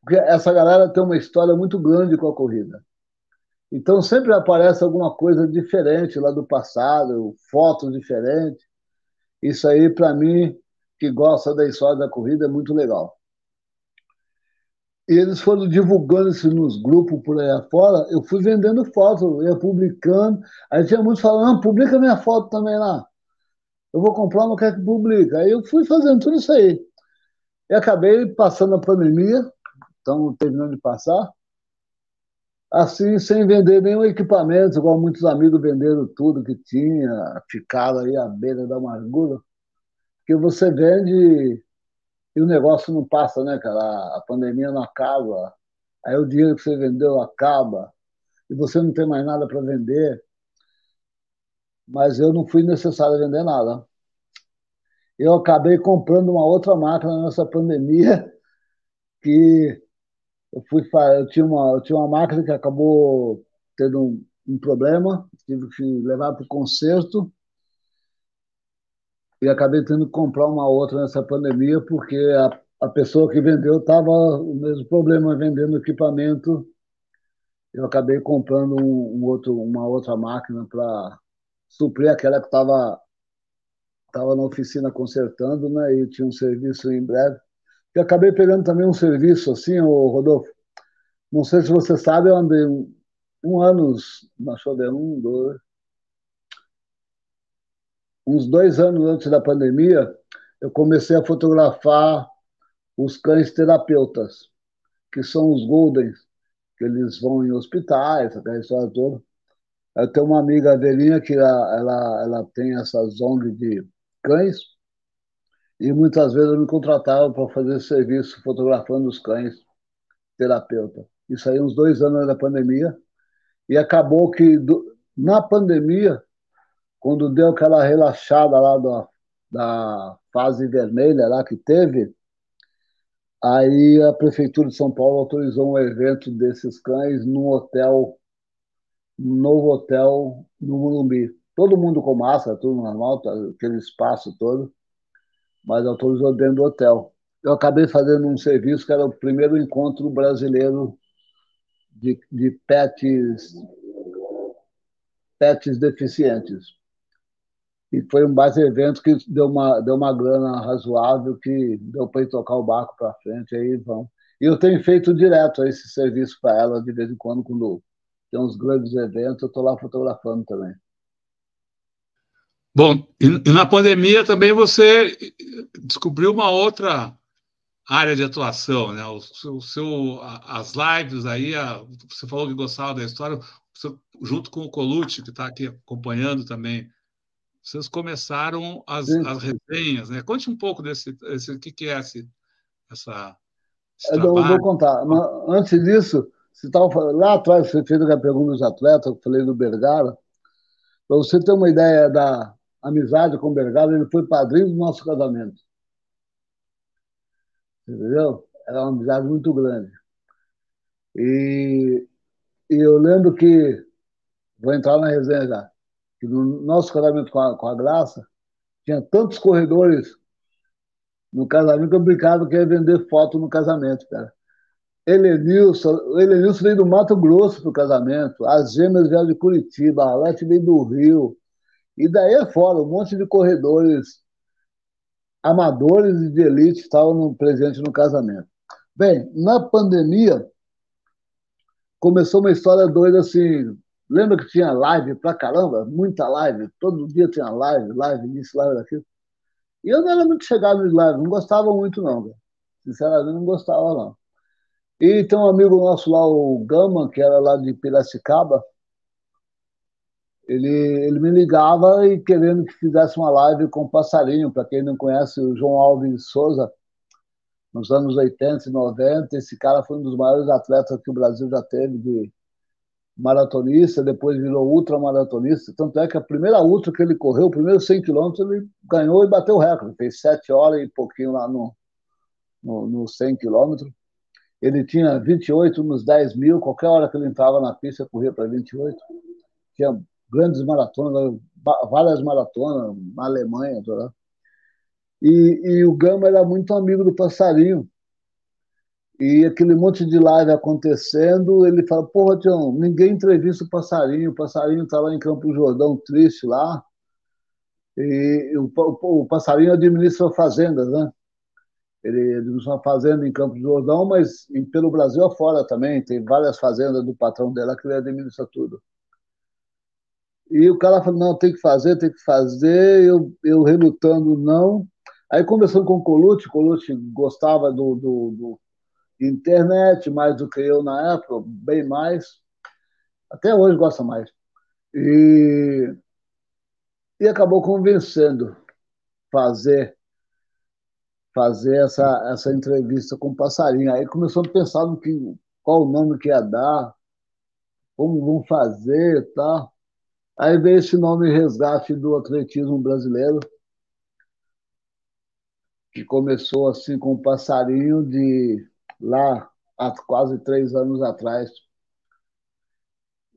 Porque essa galera tem uma história muito grande com a corrida. Então sempre aparece alguma coisa diferente lá do passado, fotos diferentes. Isso aí, para mim, que gosta da história da corrida, é muito legal. E eles foram divulgando isso nos grupos por aí afora. Eu fui vendendo fotos, eu ia publicando. Aí tinha muitos falando: publica minha foto também lá. Eu vou comprar, não quero que publique. Aí eu fui fazendo tudo isso aí. E acabei passando a pandemia, então terminando de passar, assim, sem vender nenhum equipamento, igual muitos amigos venderam tudo que tinha, ficaram aí à beira da amargura. Porque você vende e o negócio não passa, né, cara? A pandemia não acaba, aí o dinheiro que você vendeu acaba, e você não tem mais nada para vender. Mas eu não fui necessário vender nada. Eu acabei comprando uma outra máquina nessa pandemia, que eu fui eu tinha uma eu tinha uma máquina que acabou tendo um, um problema, tive que levar para o conserto e acabei tendo que comprar uma outra nessa pandemia, porque a, a pessoa que vendeu estava o mesmo problema vendendo equipamento. Eu acabei comprando um, um outro, uma outra máquina para suprir aquela que estava tava na oficina consertando, né? E tinha um serviço em breve. E acabei pegando também um serviço assim, o Rodolfo. Não sei se você sabe, eu andei um, um ano, deixa eu ver, um, dois, uns dois anos antes da pandemia, eu comecei a fotografar os cães terapeutas, que são os Goldens, que eles vão em hospitais, aquela história toda. Eu tenho uma amiga velhinha que ela, ela, ela tem essa ONG de cães, e muitas vezes eu me contratava para fazer serviço fotografando os cães terapeuta. Isso aí uns dois anos da pandemia, e acabou que do, na pandemia quando deu aquela relaxada lá da, da fase vermelha lá que teve, aí a prefeitura de São Paulo autorizou um evento desses cães num hotel, num novo hotel no Morumbi. Todo mundo com máscara, tudo normal, tá, aquele espaço todo, mas autorizou dentro do hotel. Eu acabei fazendo um serviço que era o primeiro encontro brasileiro de, de pets, pets deficientes. E foi um base evento que deu uma, deu uma grana razoável que deu para ir tocar o barco para frente, aí vão. E eu tenho feito direto esse serviço para ela de vez em quando, quando tem uns grandes eventos, eu estou lá fotografando também. Bom, e na pandemia também você descobriu uma outra área de atuação, né? O seu, o seu as lives aí, a, você falou que gostava da história, junto com o Colucci, que está aqui acompanhando também vocês começaram as, as resenhas, né? Conte um pouco desse, o que, que é esse, essa. Esse eu vou contar. Mas, antes disso, você estava lá atrás, você fez a pergunta dos atletas, eu falei do Bergara. Para você ter uma ideia da amizade com o Bergara, ele foi padrinho do nosso casamento. Entendeu? Era uma amizade muito grande. E, e eu lembro que, vou entrar na resenha já, que no nosso casamento com a, com a Graça, tinha tantos corredores no casamento brincava que ia vender foto no casamento, cara. Helenilson, veio do Mato Grosso para o casamento, as gêmeas vieram de Curitiba, a Lete veio do Rio, e daí é fora, um monte de corredores amadores e de elite estavam no, presente no casamento. Bem, na pandemia, começou uma história doida assim, Lembra que tinha live pra caramba? Muita live. Todo dia tinha live, live isso, live daquilo. E eu não era muito chegado de live, não gostava muito, não. Cara. Sinceramente, não gostava, não. E tem um amigo nosso lá, o Gama, que era lá de Piracicaba, ele, ele me ligava e querendo que fizesse uma live com o Passarinho. Para quem não conhece, o João Alves Souza, nos anos 80 e 90, esse cara foi um dos maiores atletas que o Brasil já teve de maratonista, depois virou ultramaratonista. Tanto é que a primeira ultra que ele correu, o primeiro 100 quilômetros, ele ganhou e bateu o recorde. Fez 7 horas e pouquinho lá no, no, no 100 quilômetros. Ele tinha 28 nos 10 mil, qualquer hora que ele entrava na pista, corria para 28. Tinha grandes maratonas, várias maratonas na Alemanha. Tá e, e o Gama era muito amigo do Passarinho. E aquele monte de live acontecendo, ele fala, porra, Tião, ninguém entrevista o Passarinho, o Passarinho está lá em Campo Jordão, triste lá, e o, o, o Passarinho administra fazendas, né? Ele administra uma fazenda em Campo Jordão, mas pelo Brasil afora também, tem várias fazendas do patrão dela que ele administra tudo. E o cara falou, não, tem que fazer, tem que fazer, eu, eu relutando, não. Aí conversando com o Colucci, Colucci gostava do, do, do internet mais do que eu na época, bem mais. Até hoje gosta mais. E, e acabou convencendo fazer fazer essa, essa entrevista com o Passarinho. Aí começou a pensar no que, qual o nome que ia dar, como vão fazer e tal. Aí veio esse nome resgate do atletismo brasileiro, que começou assim com o Passarinho de lá há quase três anos atrás.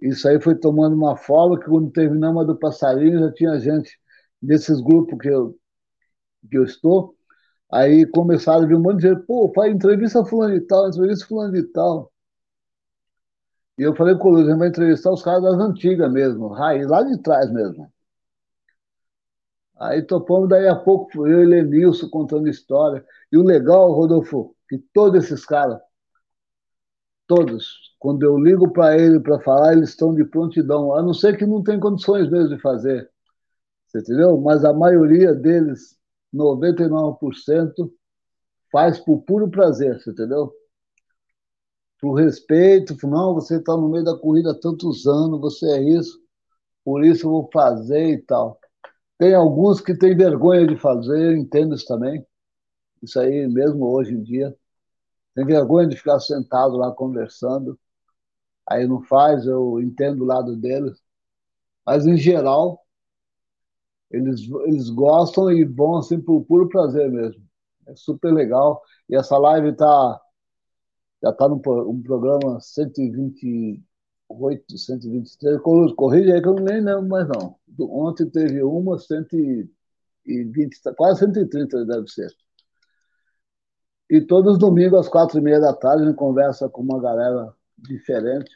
Isso aí foi tomando uma forma que quando terminamos a do passarinho já tinha gente desses grupos que eu, que eu estou, aí começaram a vir um monte de gente, pô, faz entrevista fulano de tal, entrevista fulano de tal. E eu falei com o Luiz, vai entrevistar os caras das antigas mesmo, raiz, lá de trás mesmo. Aí topamos, daí a pouco eu e Lenilson contando história. E o legal, Rodolfo, que todos esses caras, todos, quando eu ligo para ele para falar, eles estão de prontidão, a não ser que não tem condições mesmo de fazer. Você entendeu? Mas a maioria deles, 99%, faz por puro prazer, você entendeu? Por respeito, não, você está no meio da corrida há tantos anos, você é isso, por isso eu vou fazer e tal. Tem alguns que têm vergonha de fazer, eu entendo isso também. Isso aí, mesmo hoje em dia. Tem vergonha de ficar sentado lá conversando. Aí não faz, eu entendo o lado deles. Mas, em geral, eles, eles gostam e vão assim por puro prazer mesmo. É super legal. E essa live tá, já está no um programa 128, 123. Corrige aí que eu nem lembro mais não. Ontem teve uma 120, quase 130 deve ser. E todos os domingos, às quatro e meia da tarde, a gente conversa com uma galera diferente,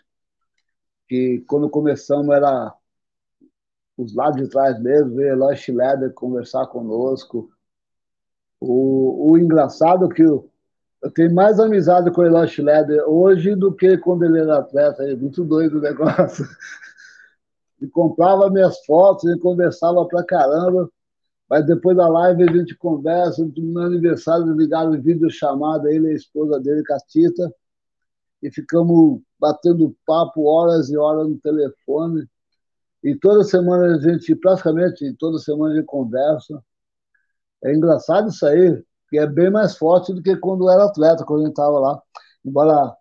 que quando começamos era os lados de trás mesmo, veio Eloy Schileder conversar conosco. O, o engraçado é que eu, eu tenho mais amizade com o Eloy Schileder hoje do que quando ele era atleta, é muito doido o negócio. E comprava minhas fotos, e conversava pra caramba. Mas depois da live a gente conversa, no meu aniversário ligaram vídeo chamada, ele e a esposa dele, Catita, e ficamos batendo papo horas e horas no telefone. E toda semana a gente, praticamente toda semana a gente conversa. É engraçado isso aí, que é bem mais forte do que quando era atleta, quando a gente estava lá. Embora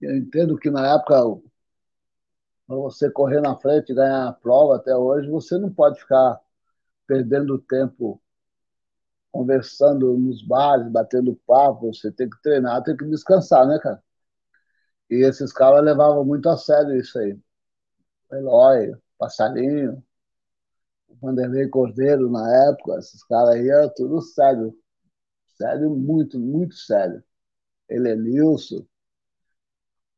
eu entendo que na época, para você correr na frente e ganhar a prova até hoje, você não pode ficar perdendo tempo conversando nos bares, batendo papo, você tem que treinar, tem que descansar, né, cara? E esses caras levavam muito a sério isso aí. Eloy, Passarinho, Vanderlei Cordeiro na época, esses caras aí era tudo sério. Sério, muito, muito sério. Ele é Nilson.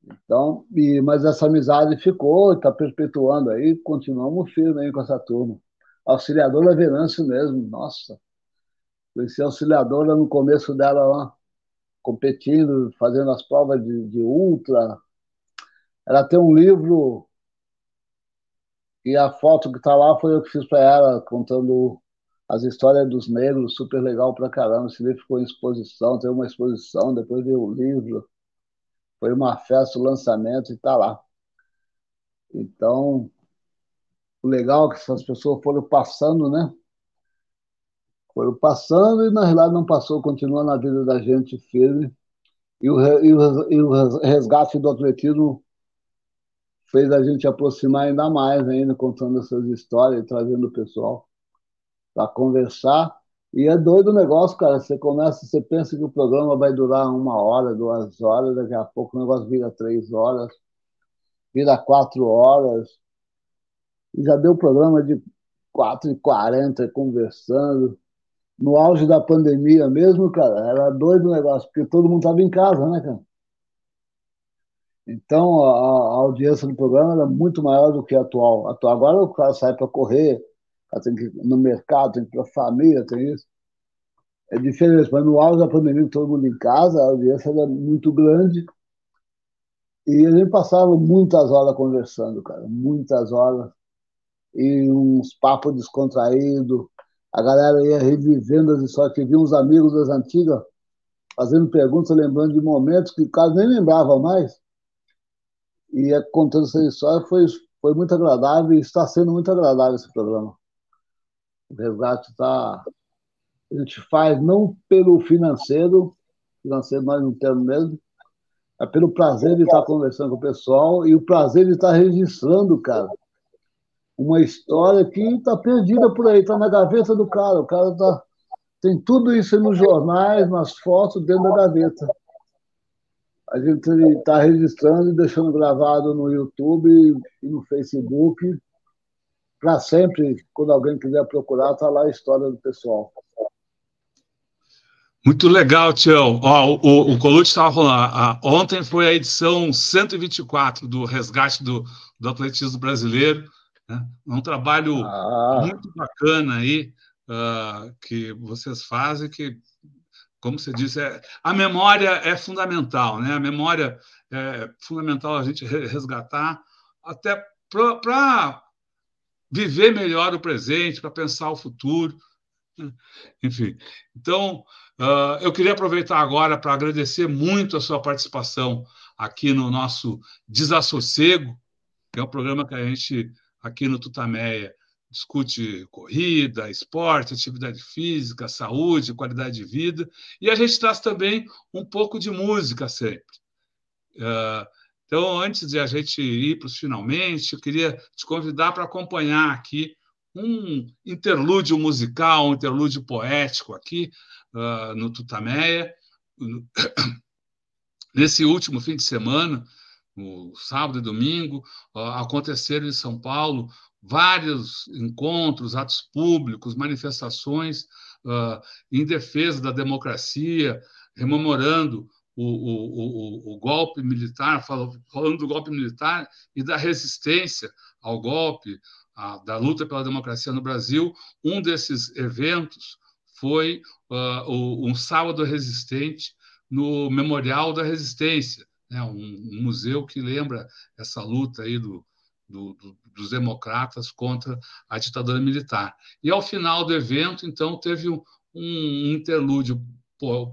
Então, e, mas essa amizade ficou, está perpetuando aí, continuamos firmes aí com essa turma auxiliadora Venâncio mesmo, nossa. Conheci a auxiliadora no começo dela lá, competindo, fazendo as provas de, de ultra. Ela tem um livro E a foto que está lá foi eu que fiz para ela, contando as histórias dos negros, super legal pra caramba. Esse livro ficou em exposição, teve uma exposição, depois veio o livro. Foi uma festa, o lançamento, e está lá. Então, o legal é que essas pessoas foram passando, né? Foram passando e, na realidade, não passou, continua na vida da gente firme. E o, e o, e o resgate do atletismo fez a gente aproximar ainda mais, ainda contando essas histórias, trazendo o pessoal para conversar. E é doido o negócio, cara. Você começa, você pensa que o programa vai durar uma hora, duas horas, daqui a pouco o negócio vira três horas, vira quatro horas. Já deu programa de quatro e quarenta conversando. No auge da pandemia mesmo, cara, era doido o negócio, porque todo mundo estava em casa, né, cara? Então, a, a, audiência do programa era muito maior do que a atual. atual agora o cara sai para correr, tem que ir no mercado, tem que ir para a família, tem isso. É diferente, mas no auge da pandemia, todo mundo em casa, a audiência era muito grande. E a gente passava muitas horas conversando, cara, muitas horas. E uns papos descontraídos. A galera ia revivendo as histórias, via uns amigos das antigas fazendo perguntas, lembrando de momentos que o cara nem lembrava mais. E contando essa história foi, foi muito agradável e está sendo muito agradável esse programa. O resgate está. A gente faz não pelo financeiro, financeiro nós não temos mesmo, é pelo prazer de estar conversando com o pessoal e o prazer de estar registrando, cara, uma história que está perdida por aí, está na gaveta do cara. O cara tá, tem tudo isso nos jornais, nas fotos, dentro da gaveta. A gente está registrando e deixando gravado no YouTube e no Facebook para sempre, quando alguém quiser procurar, está lá a história do pessoal. Muito legal, Tião. Ó, o, o Colute estava falando, ontem foi a edição 124 do resgate do, do atletismo brasileiro. Né? É um trabalho ah. muito bacana aí uh, que vocês fazem, que, como você disse, é, a memória é fundamental, né? A memória é fundamental a gente resgatar até para viver melhor o presente, para pensar o futuro. Né? Enfim, então uh, eu queria aproveitar agora para agradecer muito a sua participação aqui no nosso Desassossego, que é um programa que a gente aqui no Tutameia discute corrida, esporte, atividade física, saúde, qualidade de vida, e a gente traz também um pouco de música sempre. Uh, então, antes de a gente ir para os finalmente, eu queria te convidar para acompanhar aqui um interlúdio musical, um interlúdio poético aqui uh, no Tutameia. Nesse último fim de semana, no sábado e domingo, aconteceram em São Paulo vários encontros, atos públicos, manifestações em defesa da democracia, rememorando o, o, o, o golpe militar, falando do golpe militar e da resistência ao golpe, a, da luta pela democracia no Brasil. Um desses eventos foi uh, um sábado resistente no Memorial da Resistência, né, um, um museu que lembra essa luta aí do, do, do, dos democratas contra a ditadura militar. E ao final do evento, então, teve um, um interlúdio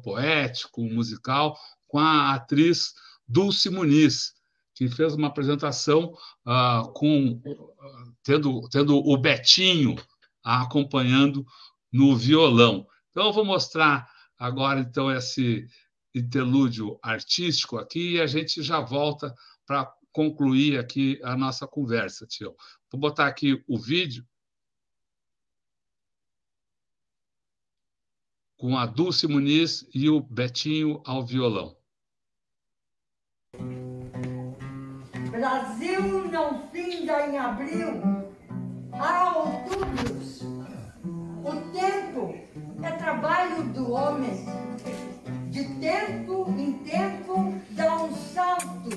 poético, musical, com a atriz Dulce Muniz, que fez uma apresentação uh, com uh, tendo, tendo o Betinho acompanhando no violão. Então, eu vou mostrar agora então esse interlúdio artístico aqui e a gente já volta para concluir aqui a nossa conversa, tio. Vou botar aqui o vídeo com a Dulce Muniz e o Betinho ao violão. Brasil não finda em abril, há outubros. O tempo é trabalho do homem. De tempo em tempo dá um salto,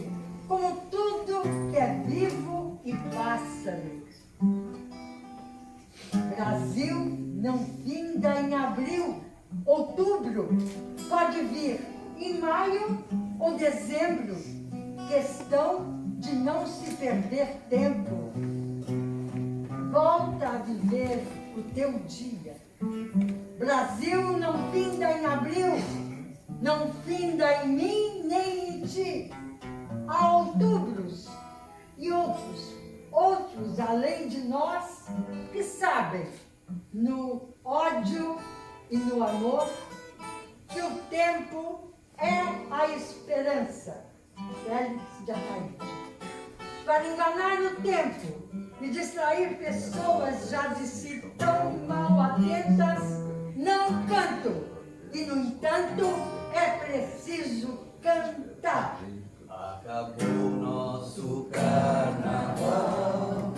como tudo que é vivo e pássaro. Brasil não finda em abril, outubro pode vir em maio ou dezembro. Questão de não se perder tempo. volta a viver o teu dia. Brasil não finda em abril, não finda em mim nem em ti. Há outubros e outros, outros além de nós que sabem no ódio e no amor que o tempo é a esperança. Félix de Ataíde. Para enganar o tempo e distrair pessoas já de si tão mal atentas, não canto. E, no entanto, é preciso cantar. Acabou nosso carnaval.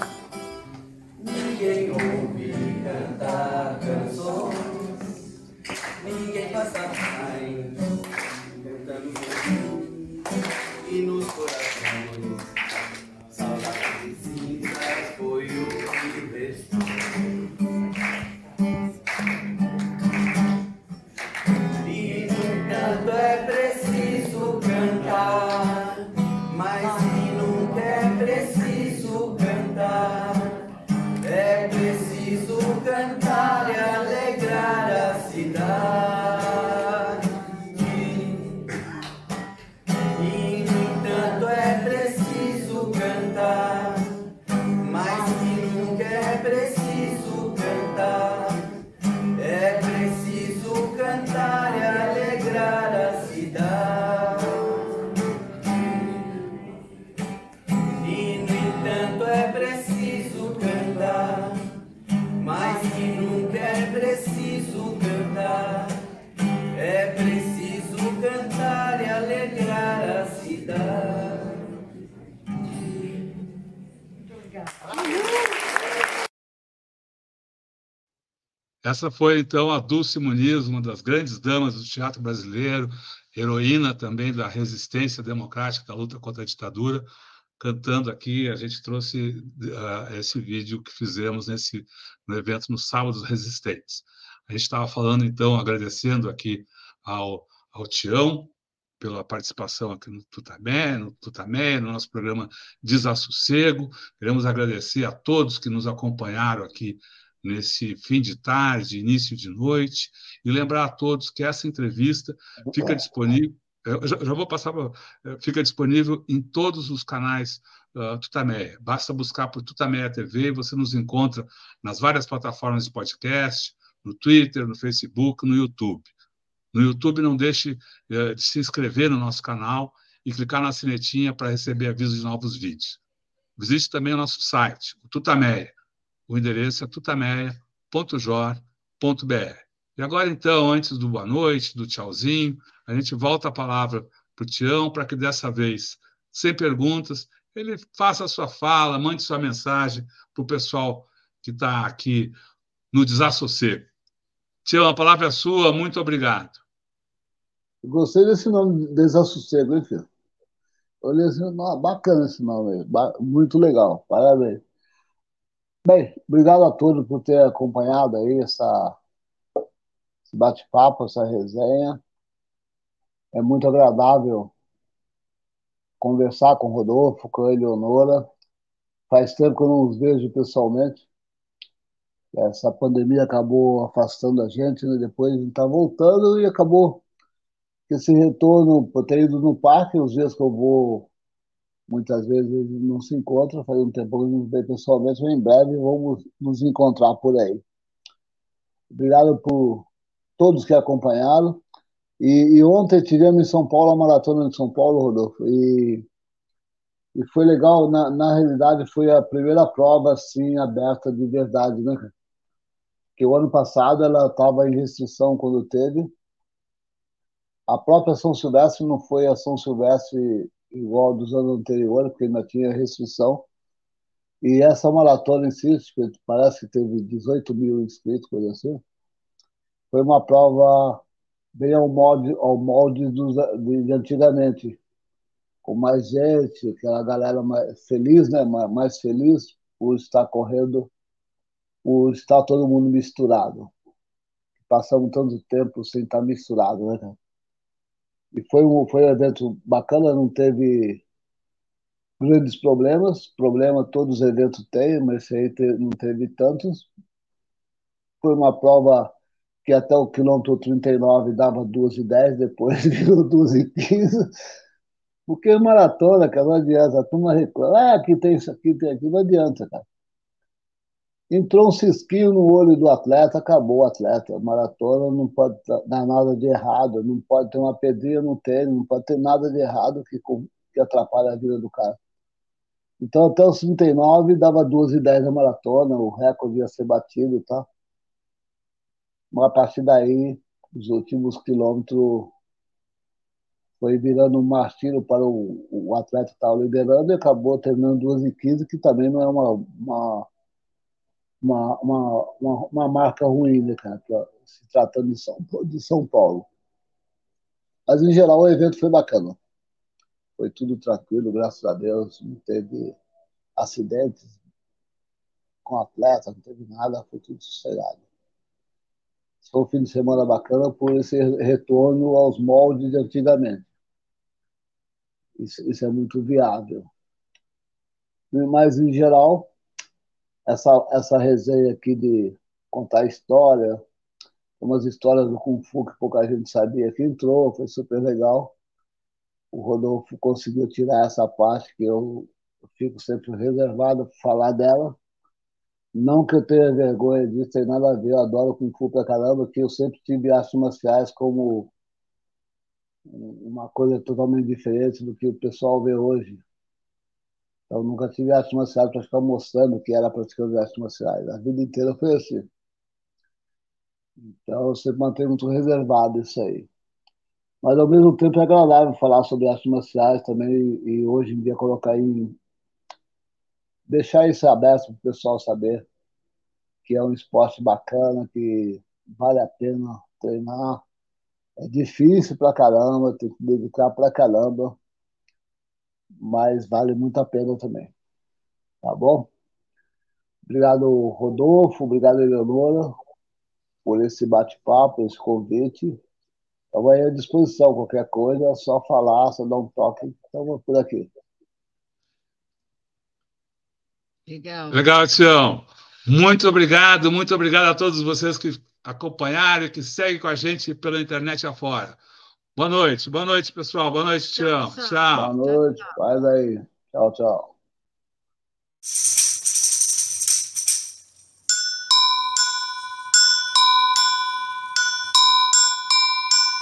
Ninguém ouve cantar canções. Ninguém passa mais cantando Essa foi, então, a Dulce Muniz, uma das grandes damas do teatro brasileiro, heroína também da resistência democrática, da luta contra a ditadura, cantando aqui. A gente trouxe uh, esse vídeo que fizemos nesse, no evento no Sábado dos Resistentes. A gente estava falando, então, agradecendo aqui ao, ao Tião pela participação aqui no Tutamé, no Tutamé, no nosso programa Desassossego. Queremos agradecer a todos que nos acompanharam aqui nesse fim de tarde, início de noite, e lembrar a todos que essa entrevista fica disponível. Já, já vou passar, pra, fica disponível em todos os canais uh, Tutameia. Basta buscar por Tutameia TV e você nos encontra nas várias plataformas de podcast, no Twitter, no Facebook, no YouTube. No YouTube, não deixe uh, de se inscrever no nosso canal e clicar na sinetinha para receber avisos de novos vídeos. Visite também o nosso site, o Tutameia. O endereço é tutameia.jor.br. E agora, então, antes do boa noite, do tchauzinho, a gente volta a palavra para o Tião, para que dessa vez, sem perguntas, ele faça a sua fala, mande sua mensagem para o pessoal que está aqui no Desassossego. Tião, a palavra é sua, muito obrigado. Gostei desse nome, Desassossego, hein, filho? Olha, bacana esse nome muito legal, parabéns. Bem, obrigado a todos por ter acompanhado aí essa, esse bate-papo, essa resenha. É muito agradável conversar com o Rodolfo, com a Eleonora. Faz tempo que eu não os vejo pessoalmente. Essa pandemia acabou afastando a gente, né? depois a gente está voltando e acabou esse retorno, por ter ido no parque, os dias que eu vou muitas vezes não se encontra, faz um tempo que não vê pessoalmente, mas em breve vamos nos encontrar por aí. Obrigado por todos que acompanharam. E, e ontem tivemos em São Paulo a Maratona de São Paulo, Rodolfo, e, e foi legal, na, na realidade foi a primeira prova assim aberta de verdade, né? Porque o ano passado ela estava em restrição quando teve. A própria São Silvestre não foi a São Silvestre igual dos anos anteriores, porque ainda tinha restrição. E essa maratona em si, parece que teve 18 mil inscritos, coisa assim, foi uma prova bem ao molde, ao molde dos, de, de antigamente, com mais gente, aquela galera mais feliz, né? mais feliz por estar correndo, por estar todo mundo misturado. Passamos tanto tempo sem estar misturado, né? E foi um, foi um evento bacana, não teve grandes problemas. Problema todos os eventos têm, mas esse aí não teve tantos. Foi uma prova que até o quilômetro 39 dava 2 e 10, depois virou 2 e 15. Porque maratona, cara, não adianta. A turma reclama. Ah, aqui tem isso, aqui tem aquilo. Não adianta, cara. Entrou um cisquinho no olho do atleta, acabou o atleta. Maratona não pode dar nada de errado, não pode ter uma pedrinha no tênis, não pode ter nada de errado que, que atrapalhe a vida do cara. Então, até os 39 dava 2 e 10 na maratona, o recorde ia ser batido, tá? Mas a partir daí, os últimos quilômetros foi virando um martírio para o, o atleta que estava liderando e acabou terminando 2 e 15, que também não é uma, uma, uma, uma, uma, uma marca ruim, né, cara, pra, se tratando de São, de São Paulo. Mas, em geral, o evento foi bacana. Foi tudo tranquilo, graças a Deus. Não teve acidentes com atleta, não teve nada, foi tudo sossegado. Foi um fim de semana bacana por esse retorno aos moldes de antigamente. Isso, isso é muito viável. Mas, em geral, essa, essa resenha aqui de contar história, umas histórias do Kung Fu que pouca gente sabia que entrou, foi super legal. O Rodolfo conseguiu tirar essa parte que eu, fico sempre reservado para falar dela. Não que eu tenha vergonha disso, tem nada a ver, eu adoro Kung Fu pra caramba, que eu sempre tive artes marciais como uma coisa totalmente diferente do que o pessoal vê hoje. Então, nunca tive artes marciais para ficar mostrando que era praticando artes marciais. A vida inteira foi assim. Então, eu sempre mantenho muito reservado isso aí. Mas, ao mesmo tempo, é agradável falar sobre artes marciais também e, hoje em dia, colocar em. deixar isso aberto para o pessoal saber que é um esporte bacana, que vale a pena treinar. É difícil pra caramba, tem que dedicar pra caramba, mas vale muito a pena também. Tá bom? Obrigado, Rodolfo, obrigado, Eleonora, por esse bate-papo, esse convite. Estamos aí à disposição, qualquer coisa, é só falar, só dar um toque, estamos por aqui. Legal. Legal, Tião. Muito obrigado, muito obrigado a todos vocês que acompanharam e que seguem com a gente pela internet afora. Boa noite, boa noite, pessoal. Boa noite, Tião. Tchau. Boa noite, faz aí. Tchau, tchau.